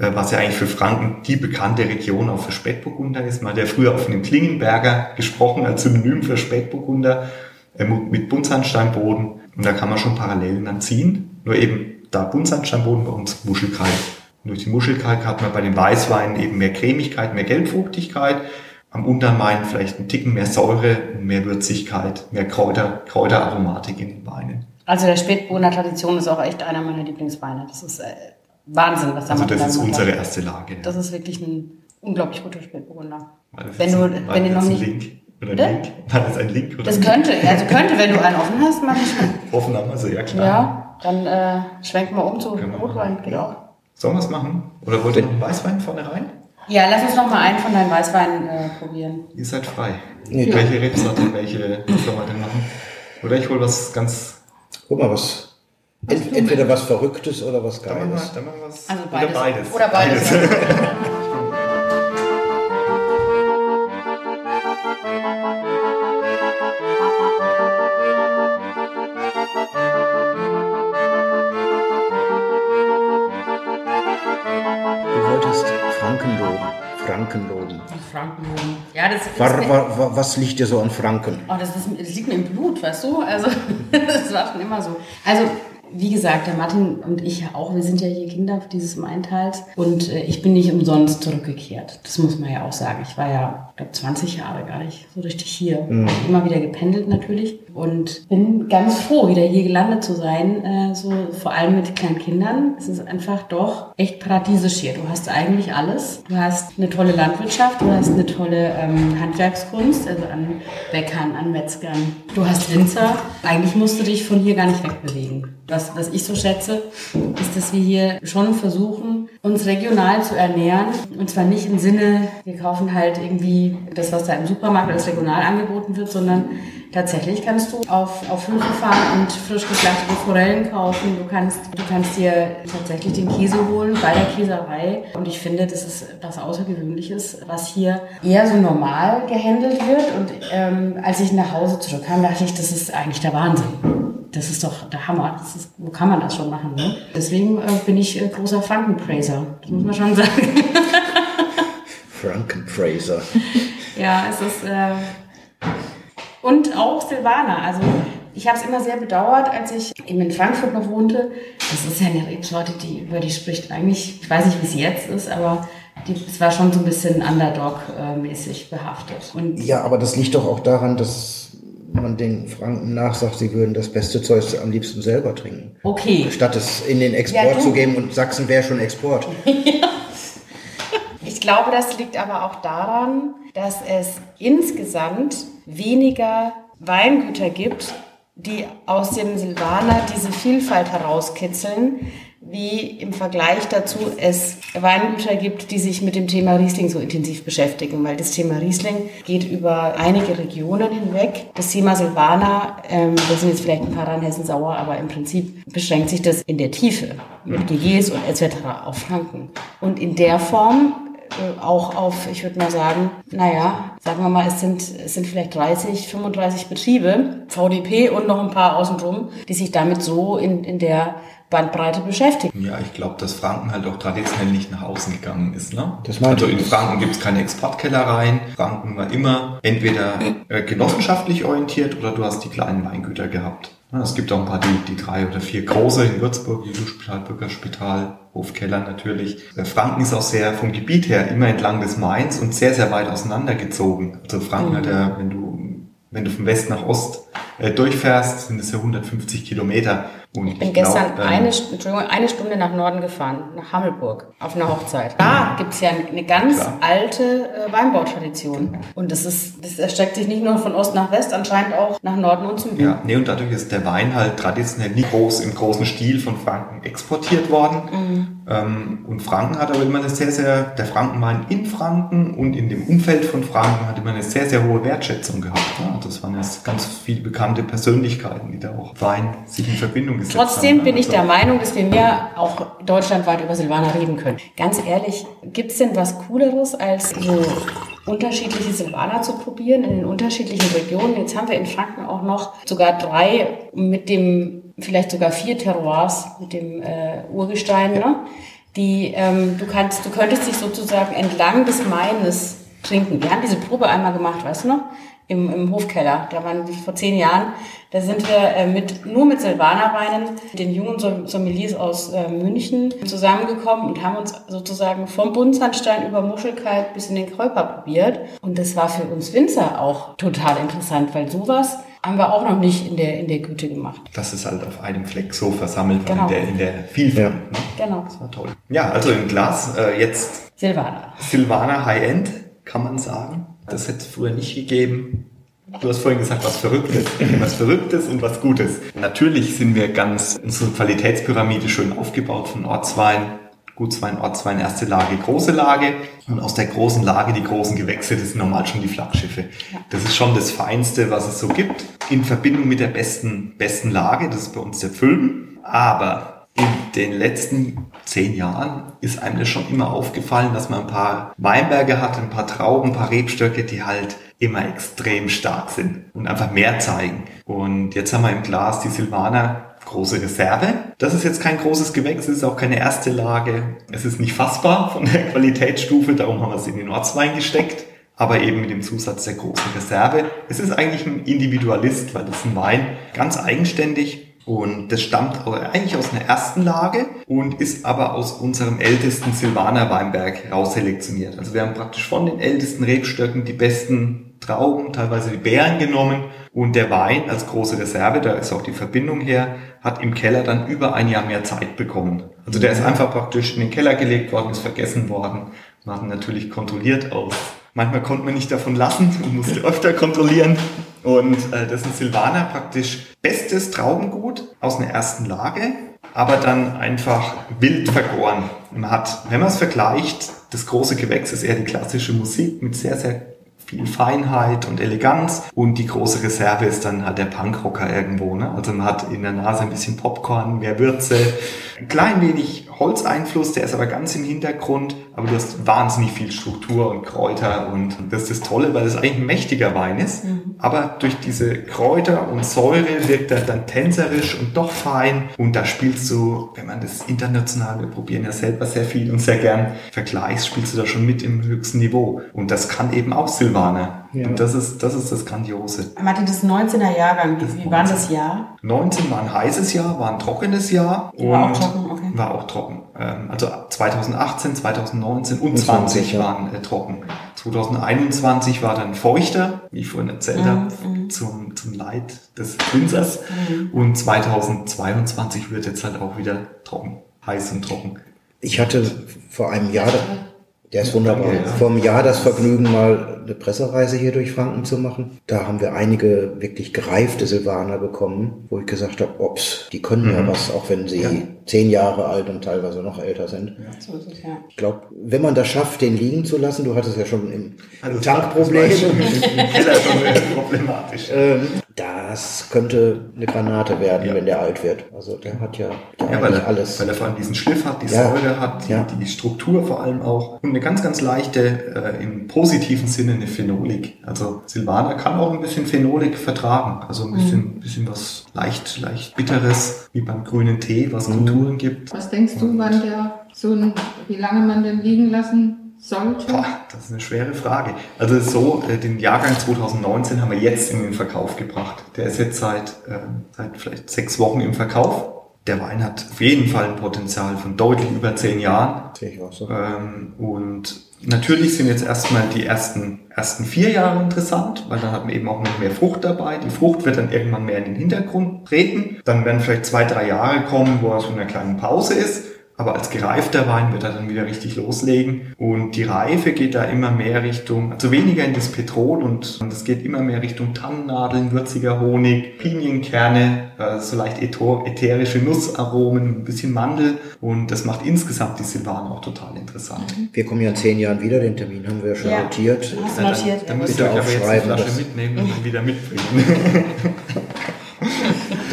äh, was ja eigentlich für Franken die bekannte Region auch für Spätburgunder ist. Hat ja früher auf den Klingenberger gesprochen als Synonym für Spätburgunder äh, mit Buntsandsteinboden. Und da kann man schon Parallelen dann ziehen. Nur eben da Buntsandsteinboden bei uns Muschelkalk. Und durch die Muschelkalk hat man bei den Weißweinen eben mehr Cremigkeit, mehr Gelbfruchtigkeit. Am Untermain vielleicht ein Ticken mehr Säure, mehr Würzigkeit, mehr Kräuter, Kräuteraromatik in den Weinen. Also der Spätburgunder Tradition ist auch echt einer meiner Lieblingsweine. Das ist äh, Wahnsinn, was da Also das da ist unsere erste Lage. Das ist wirklich ein unglaublich guter Spätburgunder. Wenn du, ein- wenn du noch nicht, Link? Oder ein? Link? War das ein Link? Oder das könnte, also könnte, wenn du einen offen hast, mach ich schon. Offen haben wir sie, ja klar. Ja, dann äh, schwenken wir um zu Rotwein. auch. Sollen wir es machen? Oder wollt ihr noch einen Weißwein vorne rein? Ja, lass uns noch mal einen von deinen Weißweinen äh, probieren. Ihr seid frei. Nee, Welche Rebsorte, welche was sollen wir denn machen? Oder ich hole was ganz... Guck mal, was. Ent, entweder was Verrücktes oder was Dann Geiles. dann machen wir was... Also Oder beides. beides. Oder beides. Du War, war, war, was liegt dir so an Franken? Oh, das, ist, das liegt mir im Blut, weißt du? Also, das war schon immer so. Also, wie gesagt, der Martin und ich auch, wir sind ja hier Kinder dieses Maintals und äh, ich bin nicht umsonst zurückgekehrt. Das muss man ja auch sagen. Ich war ja, glaube 20 Jahre gar nicht so richtig hier. Mhm. Immer wieder gependelt natürlich und bin ganz froh, wieder hier gelandet zu sein. Äh, so vor allem mit kleinen Kindern. Es ist einfach doch echt paradiesisch hier. Du hast eigentlich alles. Du hast eine tolle Landwirtschaft, du hast eine tolle ähm, Handwerkskunst, also an Bäckern, an Metzgern. Du hast Winzer. Eigentlich musst du dich von hier gar nicht wegbewegen. Was, was ich so schätze, ist, dass wir hier schon versuchen, uns regional zu ernähren. Und zwar nicht im Sinne, wir kaufen halt irgendwie das, was da im Supermarkt als regional angeboten wird, sondern tatsächlich kannst du auf, auf Höfe fahren und frisch geschlachtete Forellen kaufen. Du kannst, du kannst dir tatsächlich den Käse holen bei der Käserei. Und ich finde, das ist was Außergewöhnliches, was hier eher so normal gehandelt wird. Und ähm, als ich nach Hause zurückkam, dachte ich, das ist eigentlich der Wahnsinn das ist doch der Hammer. Das ist, wo kann man das schon machen? Ne? Deswegen äh, bin ich äh, großer Frankenpraiser. Das muss man schon sagen. Frankenpraiser. ja, es ist. Äh, und auch Silvaner. Also ich habe es immer sehr bedauert, als ich eben in Frankfurt noch wohnte. Das ist ja eine Rebsorte, die über die spricht eigentlich, ich weiß nicht, wie es jetzt ist, aber die, es war schon so ein bisschen Underdog-mäßig behaftet. Und ja, aber das liegt doch auch daran, dass man den Franken nachsagt, sie würden das beste Zeug am liebsten selber trinken. Okay. Statt es in den Export ja, zu geben und Sachsen wäre schon Export. ja. Ich glaube, das liegt aber auch daran, dass es insgesamt weniger Weingüter gibt, die aus dem Silvaner diese Vielfalt herauskitzeln, wie im Vergleich dazu es Weingüter gibt, die sich mit dem Thema Riesling so intensiv beschäftigen, weil das Thema Riesling geht über einige Regionen hinweg. Das Thema Silvaner, ähm, das sind jetzt vielleicht ein paar Rheinhessen sauer, aber im Prinzip beschränkt sich das in der Tiefe mit GGs und etc. auf Franken. Und in der Form auch auf, ich würde mal sagen, naja, sagen wir mal, es sind, es sind vielleicht 30, 35 Betriebe, VDP und noch ein paar außenrum, die sich damit so in, in der Bandbreite beschäftigen. Ja, ich glaube, dass Franken halt auch traditionell nicht nach außen gegangen ist. Ne? Das also in Franken gibt es keine Exportkellereien. Franken war immer entweder äh, genossenschaftlich orientiert oder du hast die kleinen Weingüter gehabt. Es gibt auch ein paar, die, die drei oder vier große in Würzburg, Spital, Bürgerspital, Hofkeller natürlich. Äh, Franken ist auch sehr vom Gebiet her immer entlang des Mains und sehr, sehr weit auseinandergezogen. Also Franken mhm. hat ja, wenn du, wenn du von West nach Ost äh, durchfährst, sind es ja 150 Kilometer. Und ich bin ich gestern glaub, eine, eine Stunde nach Norden gefahren, nach Hammelburg, auf einer Hochzeit. Da gibt's ja eine ganz klar. alte äh, Weinbautradition. Und das ist, das erstreckt sich nicht nur von Ost nach West, anscheinend auch nach Norden und zum Süden. Ja, nee, und dadurch ist der Wein halt traditionell nicht groß im großen Stil von Franken exportiert worden. Mhm. Ähm, und Franken hat aber immer eine sehr, sehr, der Frankenwein in Franken und in dem Umfeld von Franken hat immer eine sehr, sehr hohe Wertschätzung gehabt. Ja, das waren jetzt ganz viele bekannte Persönlichkeiten, die da auch Wein sich in Verbindung gesetzt Trotzdem bin ich der Meinung, dass wir mehr auch deutschlandweit über Silvaner reden können. Ganz ehrlich, gibt es denn was Cooleres, als so unterschiedliche Silvaner zu probieren in den unterschiedlichen Regionen? Jetzt haben wir in Franken auch noch sogar drei mit dem, vielleicht sogar vier Terroirs mit dem äh, Urgestein, ne? Die, ähm, du kannst, du könntest dich sozusagen entlang des Maines trinken. Wir haben diese Probe einmal gemacht, weißt du noch? Im, im Hofkeller. Da waren vor zehn Jahren da sind wir äh, mit, nur mit Silvanerweinen, den jungen Sommeliers aus äh, München zusammengekommen und haben uns sozusagen vom Buntsandstein über Muschelkalk bis in den Kräuper probiert. Und das war für uns Winzer auch total interessant, weil sowas haben wir auch noch nicht in der, in der Güte gemacht. Das ist halt auf einem Fleck so versammelt genau. in, der, in der Vielfalt. Ne? Genau. Das war toll. Ja, also im Glas äh, jetzt Silvaner. Silvaner High-End, kann man sagen. Das hätte es früher nicht gegeben. Du hast vorhin gesagt, was Verrücktes. Was Verrücktes und was Gutes. Natürlich sind wir ganz, unsere Qualitätspyramide schön aufgebaut von Ortswein, Gutswein, Ortswein, erste Lage, große Lage. Und aus der großen Lage die großen Gewächse, das sind normal schon die Flaggschiffe. Das ist schon das Feinste, was es so gibt. In Verbindung mit der besten, besten Lage, das ist bei uns der Füllen. Aber in den letzten zehn Jahren ist einem das schon immer aufgefallen, dass man ein paar Weinberge hat, ein paar Trauben, ein paar Rebstöcke, die halt immer extrem stark sind und einfach mehr zeigen. Und jetzt haben wir im Glas die Silvaner große Reserve. Das ist jetzt kein großes Gewächs, es ist auch keine erste Lage. Es ist nicht fassbar von der Qualitätsstufe, darum haben wir es in den Ortswein gesteckt aber eben mit dem Zusatz der großen Reserve. Es ist eigentlich ein Individualist, weil das ist ein Wein ganz eigenständig und das stammt eigentlich aus einer ersten Lage und ist aber aus unserem ältesten Silvaner Weinberg rausselektioniert. Also wir haben praktisch von den ältesten Rebstöcken die besten Trauben, teilweise die Beeren genommen und der Wein als große Reserve, da ist auch die Verbindung her, hat im Keller dann über ein Jahr mehr Zeit bekommen. Also der ist einfach praktisch in den Keller gelegt worden, ist vergessen worden. Wir haben natürlich kontrolliert aus Manchmal konnte man nicht davon lassen und musste öfter kontrollieren. Und äh, das ist ein Silvaner praktisch bestes Traubengut aus einer ersten Lage, aber dann einfach wild vergoren. Man hat, wenn man es vergleicht, das große Gewächs ist eher die klassische Musik mit sehr, sehr viel Feinheit und Eleganz und die große Reserve ist dann halt der Punkrocker irgendwo. Ne? Also man hat in der Nase ein bisschen Popcorn, mehr Würze, ein klein wenig Holzeinfluss, der ist aber ganz im Hintergrund, aber du hast wahnsinnig viel Struktur und Kräuter und das ist das Tolle, weil es eigentlich ein mächtiger Wein ist, mhm. aber durch diese Kräuter und Säure wirkt er dann tänzerisch und doch fein und da spielst du, wenn man das international, wir probieren ja selber sehr viel und sehr gern vergleichst, spielst du da schon mit im höchsten Niveau und das kann eben auch Silvaner. Ja. Und das ist, das ist das Grandiose. Martin, das 19er Jahrgang, wie, wie war das Jahr? 19 war ein heißes Jahr, war ein trockenes Jahr. War auch trocken, okay. War auch trocken. Ähm, also 2018, 2019 und 20 ja. waren äh, trocken. 2021 war dann feuchter, wie ich vorhin erzählt mhm. habe, mhm. zum, zum Leid des Winzers. Mhm. Und 2022 wird jetzt halt auch wieder trocken, heiß und trocken. Ich hatte vor einem Jahr der ist wunderbar. Ja. Vor einem Jahr das Vergnügen, mal eine Pressereise hier durch Franken zu machen. Da haben wir einige wirklich gereifte Silvaner bekommen, wo ich gesagt habe, ops, die können mhm. ja was, auch wenn sie ja. Zehn Jahre alt und teilweise noch älter sind. Ja. So ist es, ja. Ich glaube, wenn man das schafft, den liegen zu lassen, du hattest ja schon im, also Tankproblem. Problematisch. ähm, das könnte eine Granate werden, ja. wenn der alt wird. Also der hat ja, ja eigentlich weil er, alles. Weil er vor allem diesen Schliff hat, die Säure hat, die, die, Struktur vor allem auch und eine ganz, ganz leichte, äh, im positiven Sinne eine Phenolik. Also Silvaner kann auch ein bisschen Phenolik vertragen. Also ein bisschen, mhm. bisschen was leicht, leicht bitteres, wie beim grünen Tee, was mhm. Konturen gibt. Was denkst du, wann der so ein, wie lange man den liegen lassen sollte? Boah, das ist eine schwere Frage. Also so, äh, den Jahrgang 2019 haben wir jetzt in den Verkauf gebracht. Der ist jetzt seit, äh, seit vielleicht sechs Wochen im Verkauf der Wein hat auf jeden Fall ein Potenzial von deutlich über zehn Jahren. Sehe ich auch so. Ähm, und natürlich sind jetzt erstmal die ersten, ersten vier Jahre interessant, weil dann hat man eben auch noch mehr Frucht dabei. Die Frucht wird dann irgendwann mehr in den Hintergrund treten. Dann werden vielleicht zwei, drei Jahre kommen, wo er so in einer kleinen Pause ist. Aber als gereifter Wein wird er dann wieder richtig loslegen. Und die Reife geht da immer mehr Richtung, also weniger in das Petrol und es geht immer mehr Richtung Tannennadeln, würziger Honig, Pinienkerne, äh, so leicht ätherische Nussaromen, ein bisschen Mandel. Und das macht insgesamt die Silvaner auch total interessant. Wir kommen ja in zehn Jahren wieder, den Termin haben wir ja schon ja. notiert. Hast du notiert? Dann, dann müsst ihr euch aber jetzt eine Flasche mitnehmen und dann wieder mitbringen.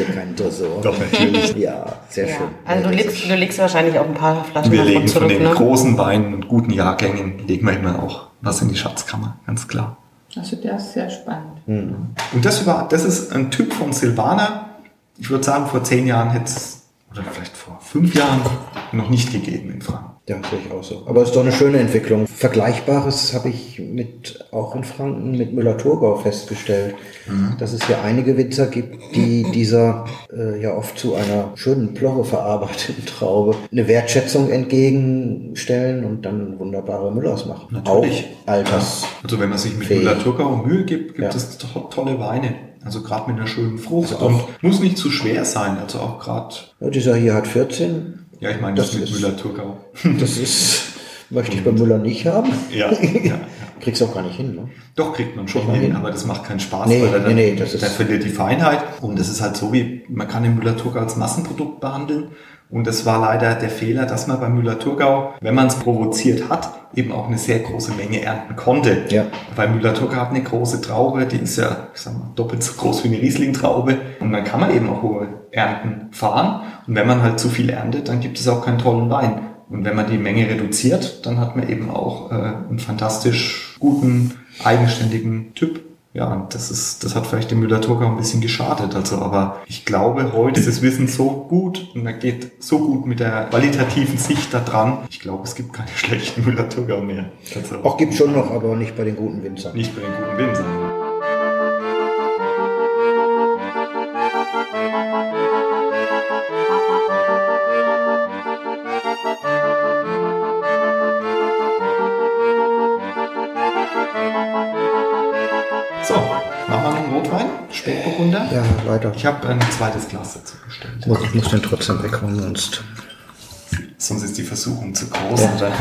keinen Tresor. Doch, natürlich. Ja, sehr ja. schön. Also du legst, du legst wahrscheinlich auch ein paar Flaschen Wir legen zurück, von den ne? großen Weinen und guten Jahrgängen, legen wir immer auch was in die Schatzkammer, ganz klar. Also der ist sehr spannend. Mhm. Und das, war, das ist ein Typ von Silvaner. Ich würde sagen, vor zehn Jahren hätte es, oder vielleicht vor fünf Jahren, noch nicht gegeben in Franken. Ja, sehe ich auch so. Aber es ist doch eine schöne Entwicklung. Vergleichbares habe ich mit, auch in Franken mit Müller-Thurgau festgestellt, mhm. dass es hier einige Winzer gibt, die dieser äh, ja oft zu einer schönen Plorre verarbeiteten Traube eine Wertschätzung entgegenstellen und dann wunderbare Müllers machen. Natürlich. Auch Alters. Ja. Also wenn man sich mit Müller-Thurgau Mühe gibt, gibt ja. es to tolle Weine. Also gerade mit einer schönen Frucht. Also und muss nicht zu schwer sein. Also auch gerade. Ja, dieser hier hat 14 ja, ich meine, das, das mit Müller-Thurgau. Das ist, möchte ich bei Müller nicht haben. Ja. ja. Kriegst du auch gar nicht hin, ne? Doch, kriegt man schon hin, hin, aber das macht keinen Spaß, nee, weil er dann, nee, nee, das ist dann verliert die Feinheit. Und das ist halt so wie, man kann den Müller-Thurgau als Massenprodukt behandeln. Und das war leider der Fehler, dass man bei Müller-Thurgau, wenn man es provoziert hat, eben auch eine sehr große Menge ernten konnte. Ja. Weil Müller-Thurgau hat eine große Traube, die ist ja, ich sag mal, doppelt so groß wie eine Riesling-Traube. Und dann kann man eben auch hohe Ernten fahren. Und wenn man halt zu viel erntet, dann gibt es auch keinen tollen Wein. Und wenn man die Menge reduziert, dann hat man eben auch äh, einen fantastisch guten, eigenständigen Typ Ja, und das ist, das hat vielleicht dem Müller-Thurgau ein bisschen geschadet. Also, aber ich glaube, heute ist das Wissen so gut und man geht so gut mit der qualitativen Sicht da dran. Ich glaube, es gibt keine schlechten Müller-Thurgau mehr. Also, Auch gibt schon noch, aber nicht bei den guten Winzern. nicht bei den guten Winzern. Ja, weiter. Ich habe ein zweites Glas dazu bestellt. Muss, ich muss den trotzdem weghauen, sonst. Sonst ist die Versuchung zu groß. Ja.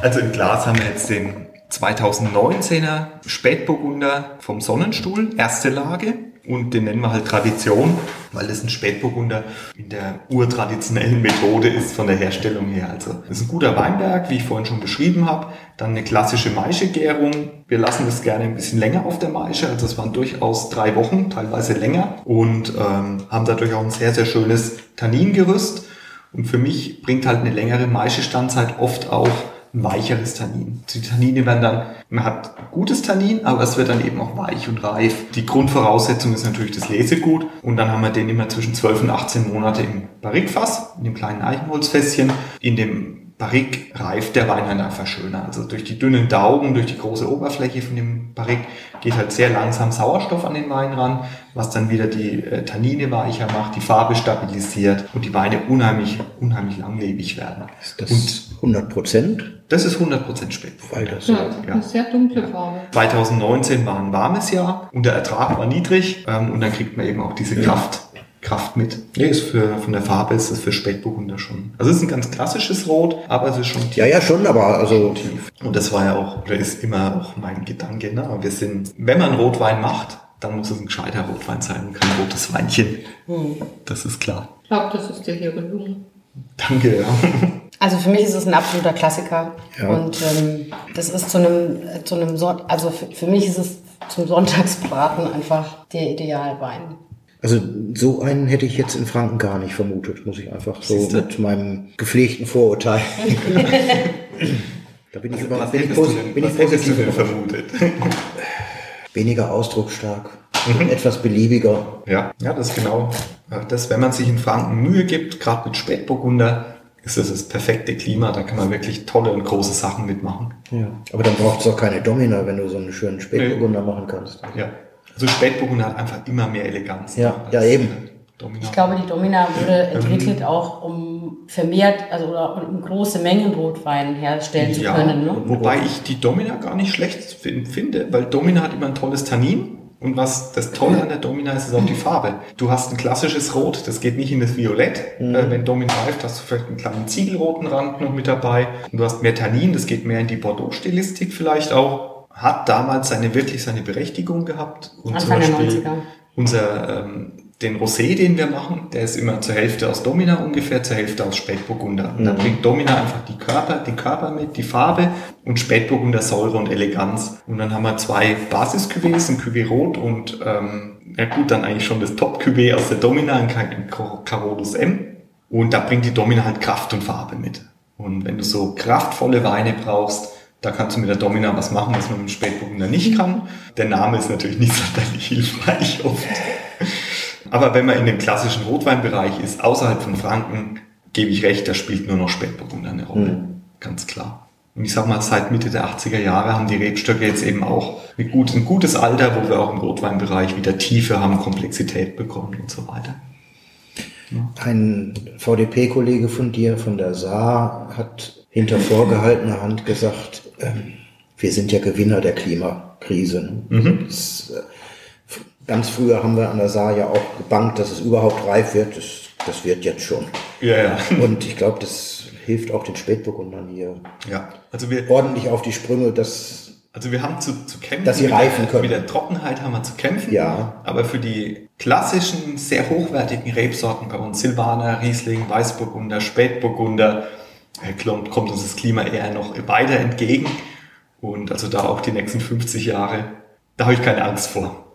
Also im Glas haben wir jetzt den 2019er Spätburgunder vom Sonnenstuhl, erste Lage. Und den nennen wir halt Tradition, weil das ein Spätburgunder in der urtraditionellen Methode ist von der Herstellung her. Also das ist ein guter Weinberg, wie ich vorhin schon beschrieben habe. Dann eine klassische Maischegärung. Wir lassen das gerne ein bisschen länger auf der Maische. Also es waren durchaus drei Wochen, teilweise länger. Und ähm, haben dadurch auch ein sehr, sehr schönes Tanningerüst. Und für mich bringt halt eine längere Maischestandzeit oft auch weicheres Tannin. Die Tannine werden dann, man hat gutes Tannin, aber es wird dann eben auch weich und reif. Die Grundvoraussetzung ist natürlich das Lesegut und dann haben wir den immer zwischen 12 und 18 Monate im Barrikfass, in dem kleinen Eichenholzfässchen. In dem Barrik reift der Wein halt einfach schöner. Also durch die dünnen Daumen, durch die große Oberfläche von dem Barrik geht halt sehr langsam Sauerstoff an den Wein ran, was dann wieder die äh, Tannine weicher macht, die Farbe stabilisiert und die Weine unheimlich, unheimlich langlebig werden. Das und 100 Prozent, das ist 100% Spätburgunder. weil das. Ja, eine sehr dunkle Farbe. 2019 war ein warmes Jahr und der Ertrag war niedrig ähm, und dann kriegt man eben auch diese Kraft, Kraft mit. Nee, ist für, von der Farbe ist es für Spätburgunder schon. Also es ist ein ganz klassisches Rot, aber es ist schon tief. Ja, ja, schon, aber also. tief. Und das war ja auch, oder ist immer auch mein Gedanke. Ne? Wir sind, wenn man Rotwein macht, dann muss es ein gescheiter Rotwein sein und kein rotes Weinchen. Das ist klar. Ich glaube, das ist dir hier gelungen. Danke. Ja. Also für mich ist es ein absoluter Klassiker. Ja. Und ähm, das ist zu einem, zu einem Son also für, für mich ist es zum Sonntagsbraten einfach der Idealwein. Also so einen hätte ich jetzt in Franken gar nicht vermutet, muss ich einfach so Siehste? mit meinem gepflegten Vorurteil. da bin ich, über, Was bin ich, posi- denn, bin ich positiv denn überrascht. vermutet? Weniger ausdrucksstark, etwas beliebiger. Ja, ja, das ist genau das. Wenn man sich in Franken Mühe gibt, gerade mit Spätburgunder, ist das das perfekte Klima. Da kann man wirklich tolle und große Sachen mitmachen. Ja. Aber dann braucht es auch keine Domina, wenn du so einen schönen Spätburgunder machen kannst. Ja. Also Spätburgunder hat einfach immer mehr Eleganz. Ja, ja, eben. äh, Domina. Ich glaube, die Domina wurde entwickelt auch, um vermehrt, also oder um große Mengen Rotwein herstellen zu ja, können. Ne? wobei ich die Domina gar nicht schlecht fin- finde, weil Domina hat immer ein tolles Tannin. Und was das Tolle an der Domina ist, ist auch die Farbe. Du hast ein klassisches Rot, das geht nicht in das Violett. Äh, wenn Domina reift, hast du vielleicht einen kleinen ziegelroten Rand noch mit dabei. Und du hast mehr Tannin, das geht mehr in die Bordeaux-Stilistik vielleicht auch. Hat damals seine, wirklich seine Berechtigung gehabt. Und Anfang der 90er. unser, ähm, den Rosé, den wir machen, der ist immer zur Hälfte aus Domina ungefähr, zur Hälfte aus Spätburgunder. Und da bringt Domina einfach die Körper, den Körper mit, die Farbe und Spätburgunder Säure und Eleganz. Und dann haben wir zwei Basis-Cuvées, ein Cuvée Rot und, ähm, ja gut, dann eigentlich schon das Top-Cuvée aus der Domina, ein Car- ein Car- Carolus M. Und da bringt die Domina halt Kraft und Farbe mit. Und wenn du so kraftvolle Weine brauchst, da kannst du mit der Domina was machen, was man mit dem Spätburgunder nicht kann. Der Name ist natürlich nicht sonderlich hilfreich oft. Aber wenn man in dem klassischen Rotweinbereich ist, außerhalb von Franken, gebe ich recht, da spielt nur noch Spätburgunder eine Rolle. Ganz klar. Und ich sag mal, seit Mitte der 80er Jahre haben die Rebstöcke jetzt eben auch ein, gut, ein gutes Alter, wo wir auch im Rotweinbereich wieder Tiefe haben, Komplexität bekommen und so weiter. Ein VDP-Kollege von dir, von der Saar, hat hinter vorgehaltener Hand gesagt, ähm, wir sind ja Gewinner der Klimakrise. ne? Das, äh, ganz früher haben wir an der Saar ja auch gebankt, dass es überhaupt reif wird. Das, das wird jetzt schon. Ja, ja. Und ich glaube, das hilft auch den Spätburgundern hier Ja, also wir, ordentlich auf die Sprünge, dass Also wir haben zu, zu kämpfen. Dass sie mit reifen der, können. Mit der Trockenheit haben wir zu kämpfen. Ja. Aber für die klassischen, sehr hochwertigen Rebsorten bei uns, Silvaner, Riesling, Weißburgunder, Spätburgunder, kommt uns das Klima eher noch weiter entgegen. Und also da auch die nächsten 50 Jahre, da habe ich keine Angst vor.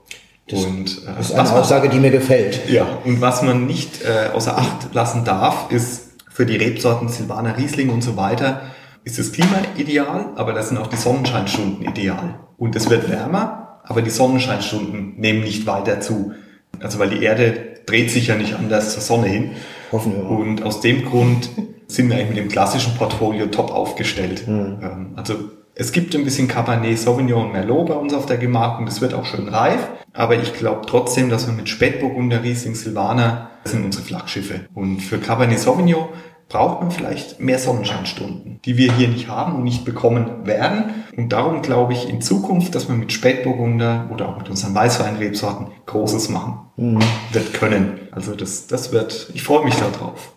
und äh, das ist was eine man- Aussage, die mir gefällt. ja, und was man nicht äh, außer Acht lassen darf, ist für die Rebsorten Silvaner Riesling und so weiter, ist das Klima ideal, aber da sind auch die Sonnenscheinstunden ideal. Und es wird wärmer, aber die Sonnenscheinstunden nehmen nicht weiter zu. Also weil die Erde dreht sich ja nicht anders zur Sonne hin. Hoffen wir mal. Und aus dem Grund sind wir eigentlich mit dem klassischen Portfolio top aufgestellt. Ähm, Also es gibt ein bisschen Cabernet Sauvignon und Merlot bei uns auf der Gemarkung. Das wird auch schön reif. Aber ich glaube trotzdem, dass wir mit Spätburgunder, Riesling, Silvaner, das sind unsere Flaggschiffe. Und für Cabernet Sauvignon braucht man vielleicht mehr Sonnenscheinstunden, die wir hier nicht haben und nicht bekommen werden. Und darum glaube ich in Zukunft, dass wir mit Spätburgunder oder auch mit unseren Weißweinrebsorten Großes machen wird können. Also das, das wird, ich freue mich darauf.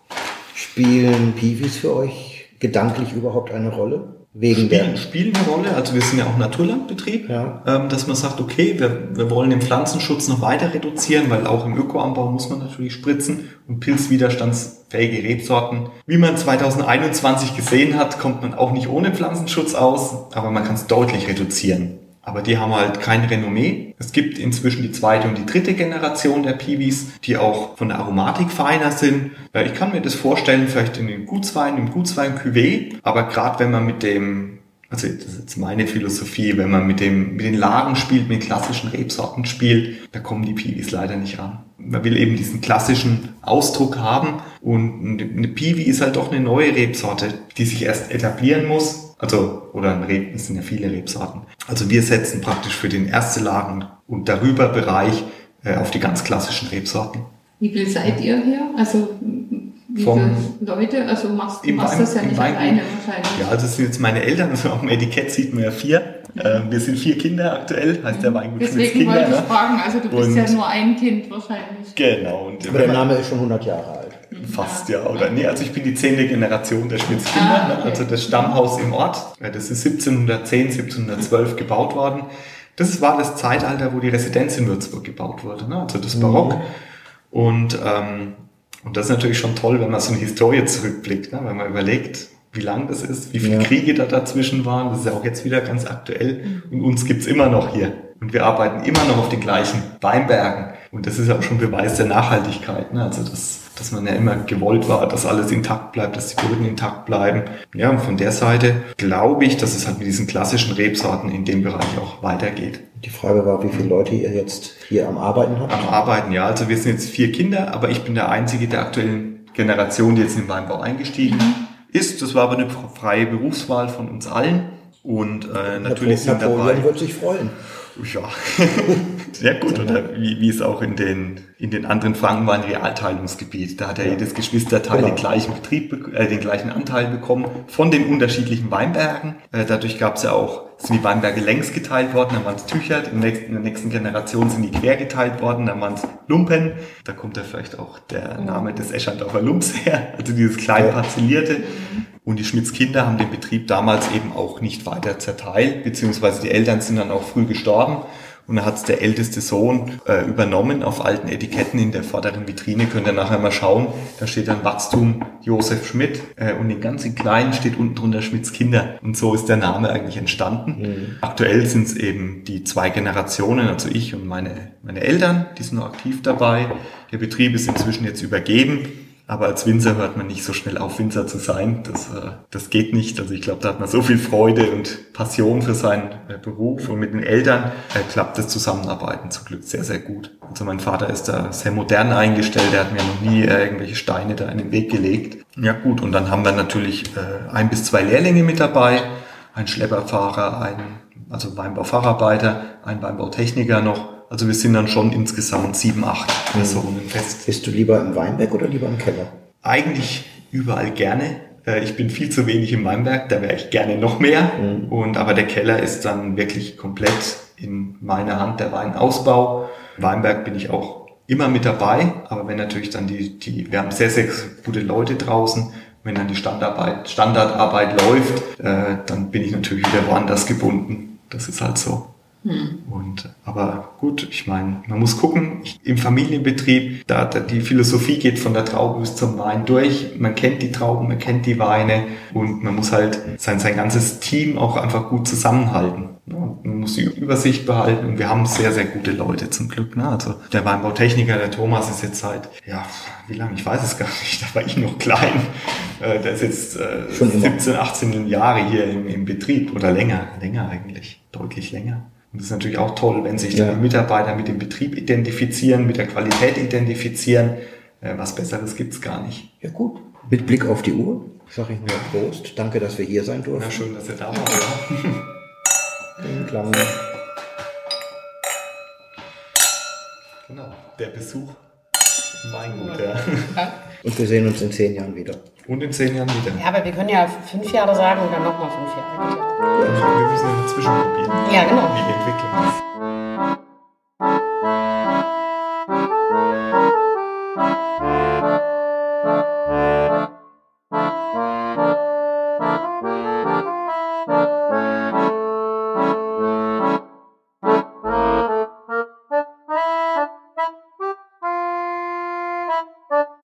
Spielen Piwis für euch gedanklich überhaupt eine Rolle? Wegen der. Spielen, spielen eine Rolle, also wir sind ja auch Naturlandbetrieb, Ja. ähm, dass man sagt, okay, wir, wir wollen den Pflanzenschutz noch weiter reduzieren, weil auch im Ökoanbau muss man natürlich spritzen und pilzwiderstandsfähige Rebsorten. Wie man 2021 gesehen hat, kommt man auch nicht ohne Pflanzenschutz aus, aber man kann es deutlich reduzieren. Aber die haben halt kein Renommee. Es gibt inzwischen die zweite und die dritte Generation der Piwis, die auch von der Aromatik feiner sind. Ich kann mir das vorstellen, vielleicht in den Gutswein, im Gutswein Cuvée, aber gerade wenn man mit dem, also das ist jetzt meine Philosophie, wenn man mit dem, mit den Lagen spielt, mit klassischen Rebsorten spielt, da kommen die Piwis leider nicht ran. Man will eben diesen klassischen Ausdruck haben und eine Piwi ist halt doch eine neue Rebsorte, die sich erst etablieren muss. Also, oder ein Reb, es sind ja viele Rebsorten. Also wir setzen praktisch für den erste Lagen und darüber Bereich äh, auf die ganz klassischen Rebsorten. Wie viel seid ihr hier? Also wie Vom- viele Leute? Also machst du machst Wein- das ja nicht Weingut. alleine wahrscheinlich. Ja, also das sind jetzt meine Eltern, also auf dem Etikett sieht man ja vier. Äh, wir sind vier Kinder aktuell, heißt der Weingut Deswegen Kinder. wollte ich Ne? fragen, also du bist Und- ja nur ein Kind wahrscheinlich. Genau. Und Aber der Name ist schon 100 Jahre alt. Fast, ja. Oder nee, also ich bin die zehnte Generation der Schmitz-Kinder, Ah, ne? okay. also das Stammhaus im Ort. Ja, Das ist 1710, 1712 gebaut worden. Das war das Zeitalter, wo die Residenz in Würzburg gebaut wurde, ne? also das Barock. Und, ähm, und das ist natürlich schon toll, wenn man so eine Historie zurückblickt, ne? wenn man überlegt, wie lang das ist, wie viele Ja. Kriege da dazwischen waren. Das ist ja auch jetzt wieder ganz aktuell. Und uns gibt's immer noch hier. Und wir arbeiten immer noch auf den gleichen Weinbergen. Und das ist auch schon Beweis der Nachhaltigkeit. Ne? Also, dass, dass man ja immer gewollt war, dass alles intakt bleibt, dass die Böden intakt bleiben. Ja, und von der Seite glaube ich, dass es halt mit diesen klassischen Rebsorten in dem Bereich auch weitergeht. Die Frage war, wie viele Leute ihr jetzt hier am Arbeiten habt. Am Arbeiten, ja. Also wir sind jetzt vier Kinder, aber ich bin der einzige der aktuellen Generation, die jetzt in den Weinbau eingestiegen ist. Das war aber eine freie Berufswahl von uns allen. Und äh, natürlich sind Napoleon dabei. wird sich freuen. Ja, sehr gut. Oder wie, wie es auch in den, in den anderen Franken war, ein Realteilungsgebiet. Da hat ja, jedes Geschwisterteil Genau. den gleichen Betrieb, äh, den gleichen Anteil bekommen von den unterschiedlichen Weinbergen. Äh, dadurch gab es ja auch, sind die Weinberge längs geteilt worden, dann waren es Tücher, in der, nächsten, in der nächsten Generation sind die quer geteilt worden, dann waren es Lumpen. Da kommt ja vielleicht auch der Name des Eschandorfer Lumps her, also dieses klein Ja. parzellierte. Und die Schmitz-Kinder haben den Betrieb damals eben auch nicht weiter zerteilt, beziehungsweise die Eltern sind dann auch früh gestorben. Und dann hat es der älteste Sohn äh, übernommen auf alten Etiketten in der vorderen Vitrine. Könnt ihr nachher mal schauen. Da steht dann Wachstum Josef Schmidt äh, und den ganzen kleinen steht unten drunter Schmidts Kinder. Und so ist der Name eigentlich entstanden. Aktuell sind es eben die zwei Generationen, also ich und meine, meine Eltern, die sind noch aktiv dabei. Der Betrieb ist inzwischen jetzt übergeben. Aber als Winzer hört man nicht so schnell auf, Winzer zu sein. Das, äh, das geht nicht. Also ich glaube, da hat man so viel Freude und Passion für seinen äh, Beruf. Und mit den Eltern äh, klappt das Zusammenarbeiten zum Glück sehr, sehr gut. Also mein Vater ist da sehr modern eingestellt. Der hat mir noch nie äh, irgendwelche Steine da in den Weg gelegt. Ja gut, und dann haben wir natürlich äh, ein bis zwei Lehrlinge mit dabei. Ein Schlepperfahrer, ein also Weinbaufacharbeiter, ein Weinbautechniker noch. Also wir sind dann schon insgesamt sieben, acht Personen fest. Bist du lieber im Weinberg oder lieber im Keller? Eigentlich überall gerne. Äh, Ich bin viel zu wenig im Weinberg, da wäre ich gerne noch mehr. Und aber der Keller ist dann wirklich komplett in meiner Hand, der Weinausbau. Im Weinberg bin ich auch immer mit dabei, aber wenn natürlich dann die, die, wir haben sehr, sehr gute Leute draußen, wenn dann die Standarbeit, Standardarbeit läuft, äh, dann bin ich natürlich wieder woanders gebunden. Das ist halt so. Und, aber gut, ich meine, man muss gucken, ich, im Familienbetrieb, da, da die Philosophie geht von der Traube bis zum Wein durch. Man kennt die Trauben, man kennt die Weine und man muss halt sein, sein ganzes Team auch einfach gut zusammenhalten. Ja, man muss die Übersicht behalten und wir haben sehr, sehr gute Leute zum Glück. Ne? Also der Weinbautechniker, der Thomas, ist jetzt seit, ja, wie lange, ich weiß es gar nicht, da war ich noch klein. Äh, der ist jetzt äh, Schon immer. 17, 18 Jahre hier im, im Betrieb oder länger, länger eigentlich, deutlich länger. Und das ist natürlich auch toll, wenn sich Ja. dann die Mitarbeiter mit dem Betrieb identifizieren, mit der Qualität identifizieren. Äh, was Besseres gibt's gar nicht. Ja gut. Mit Blick auf die Uhr sage ich nur Prost. Danke, dass wir hier sein Na durften. schön, dass ihr da wart. Ja. Den Klang. Genau, der Besuch im Weingut. Ja. Und wir sehen uns in zehn Jahren wieder. Und in zehn Jahren wieder. Ja, aber wir können ja fünf Jahre sagen und dann nochmal fünf Jahre. Wir müssen ja dazwischen probieren. Ja, genau. Die Entwicklung.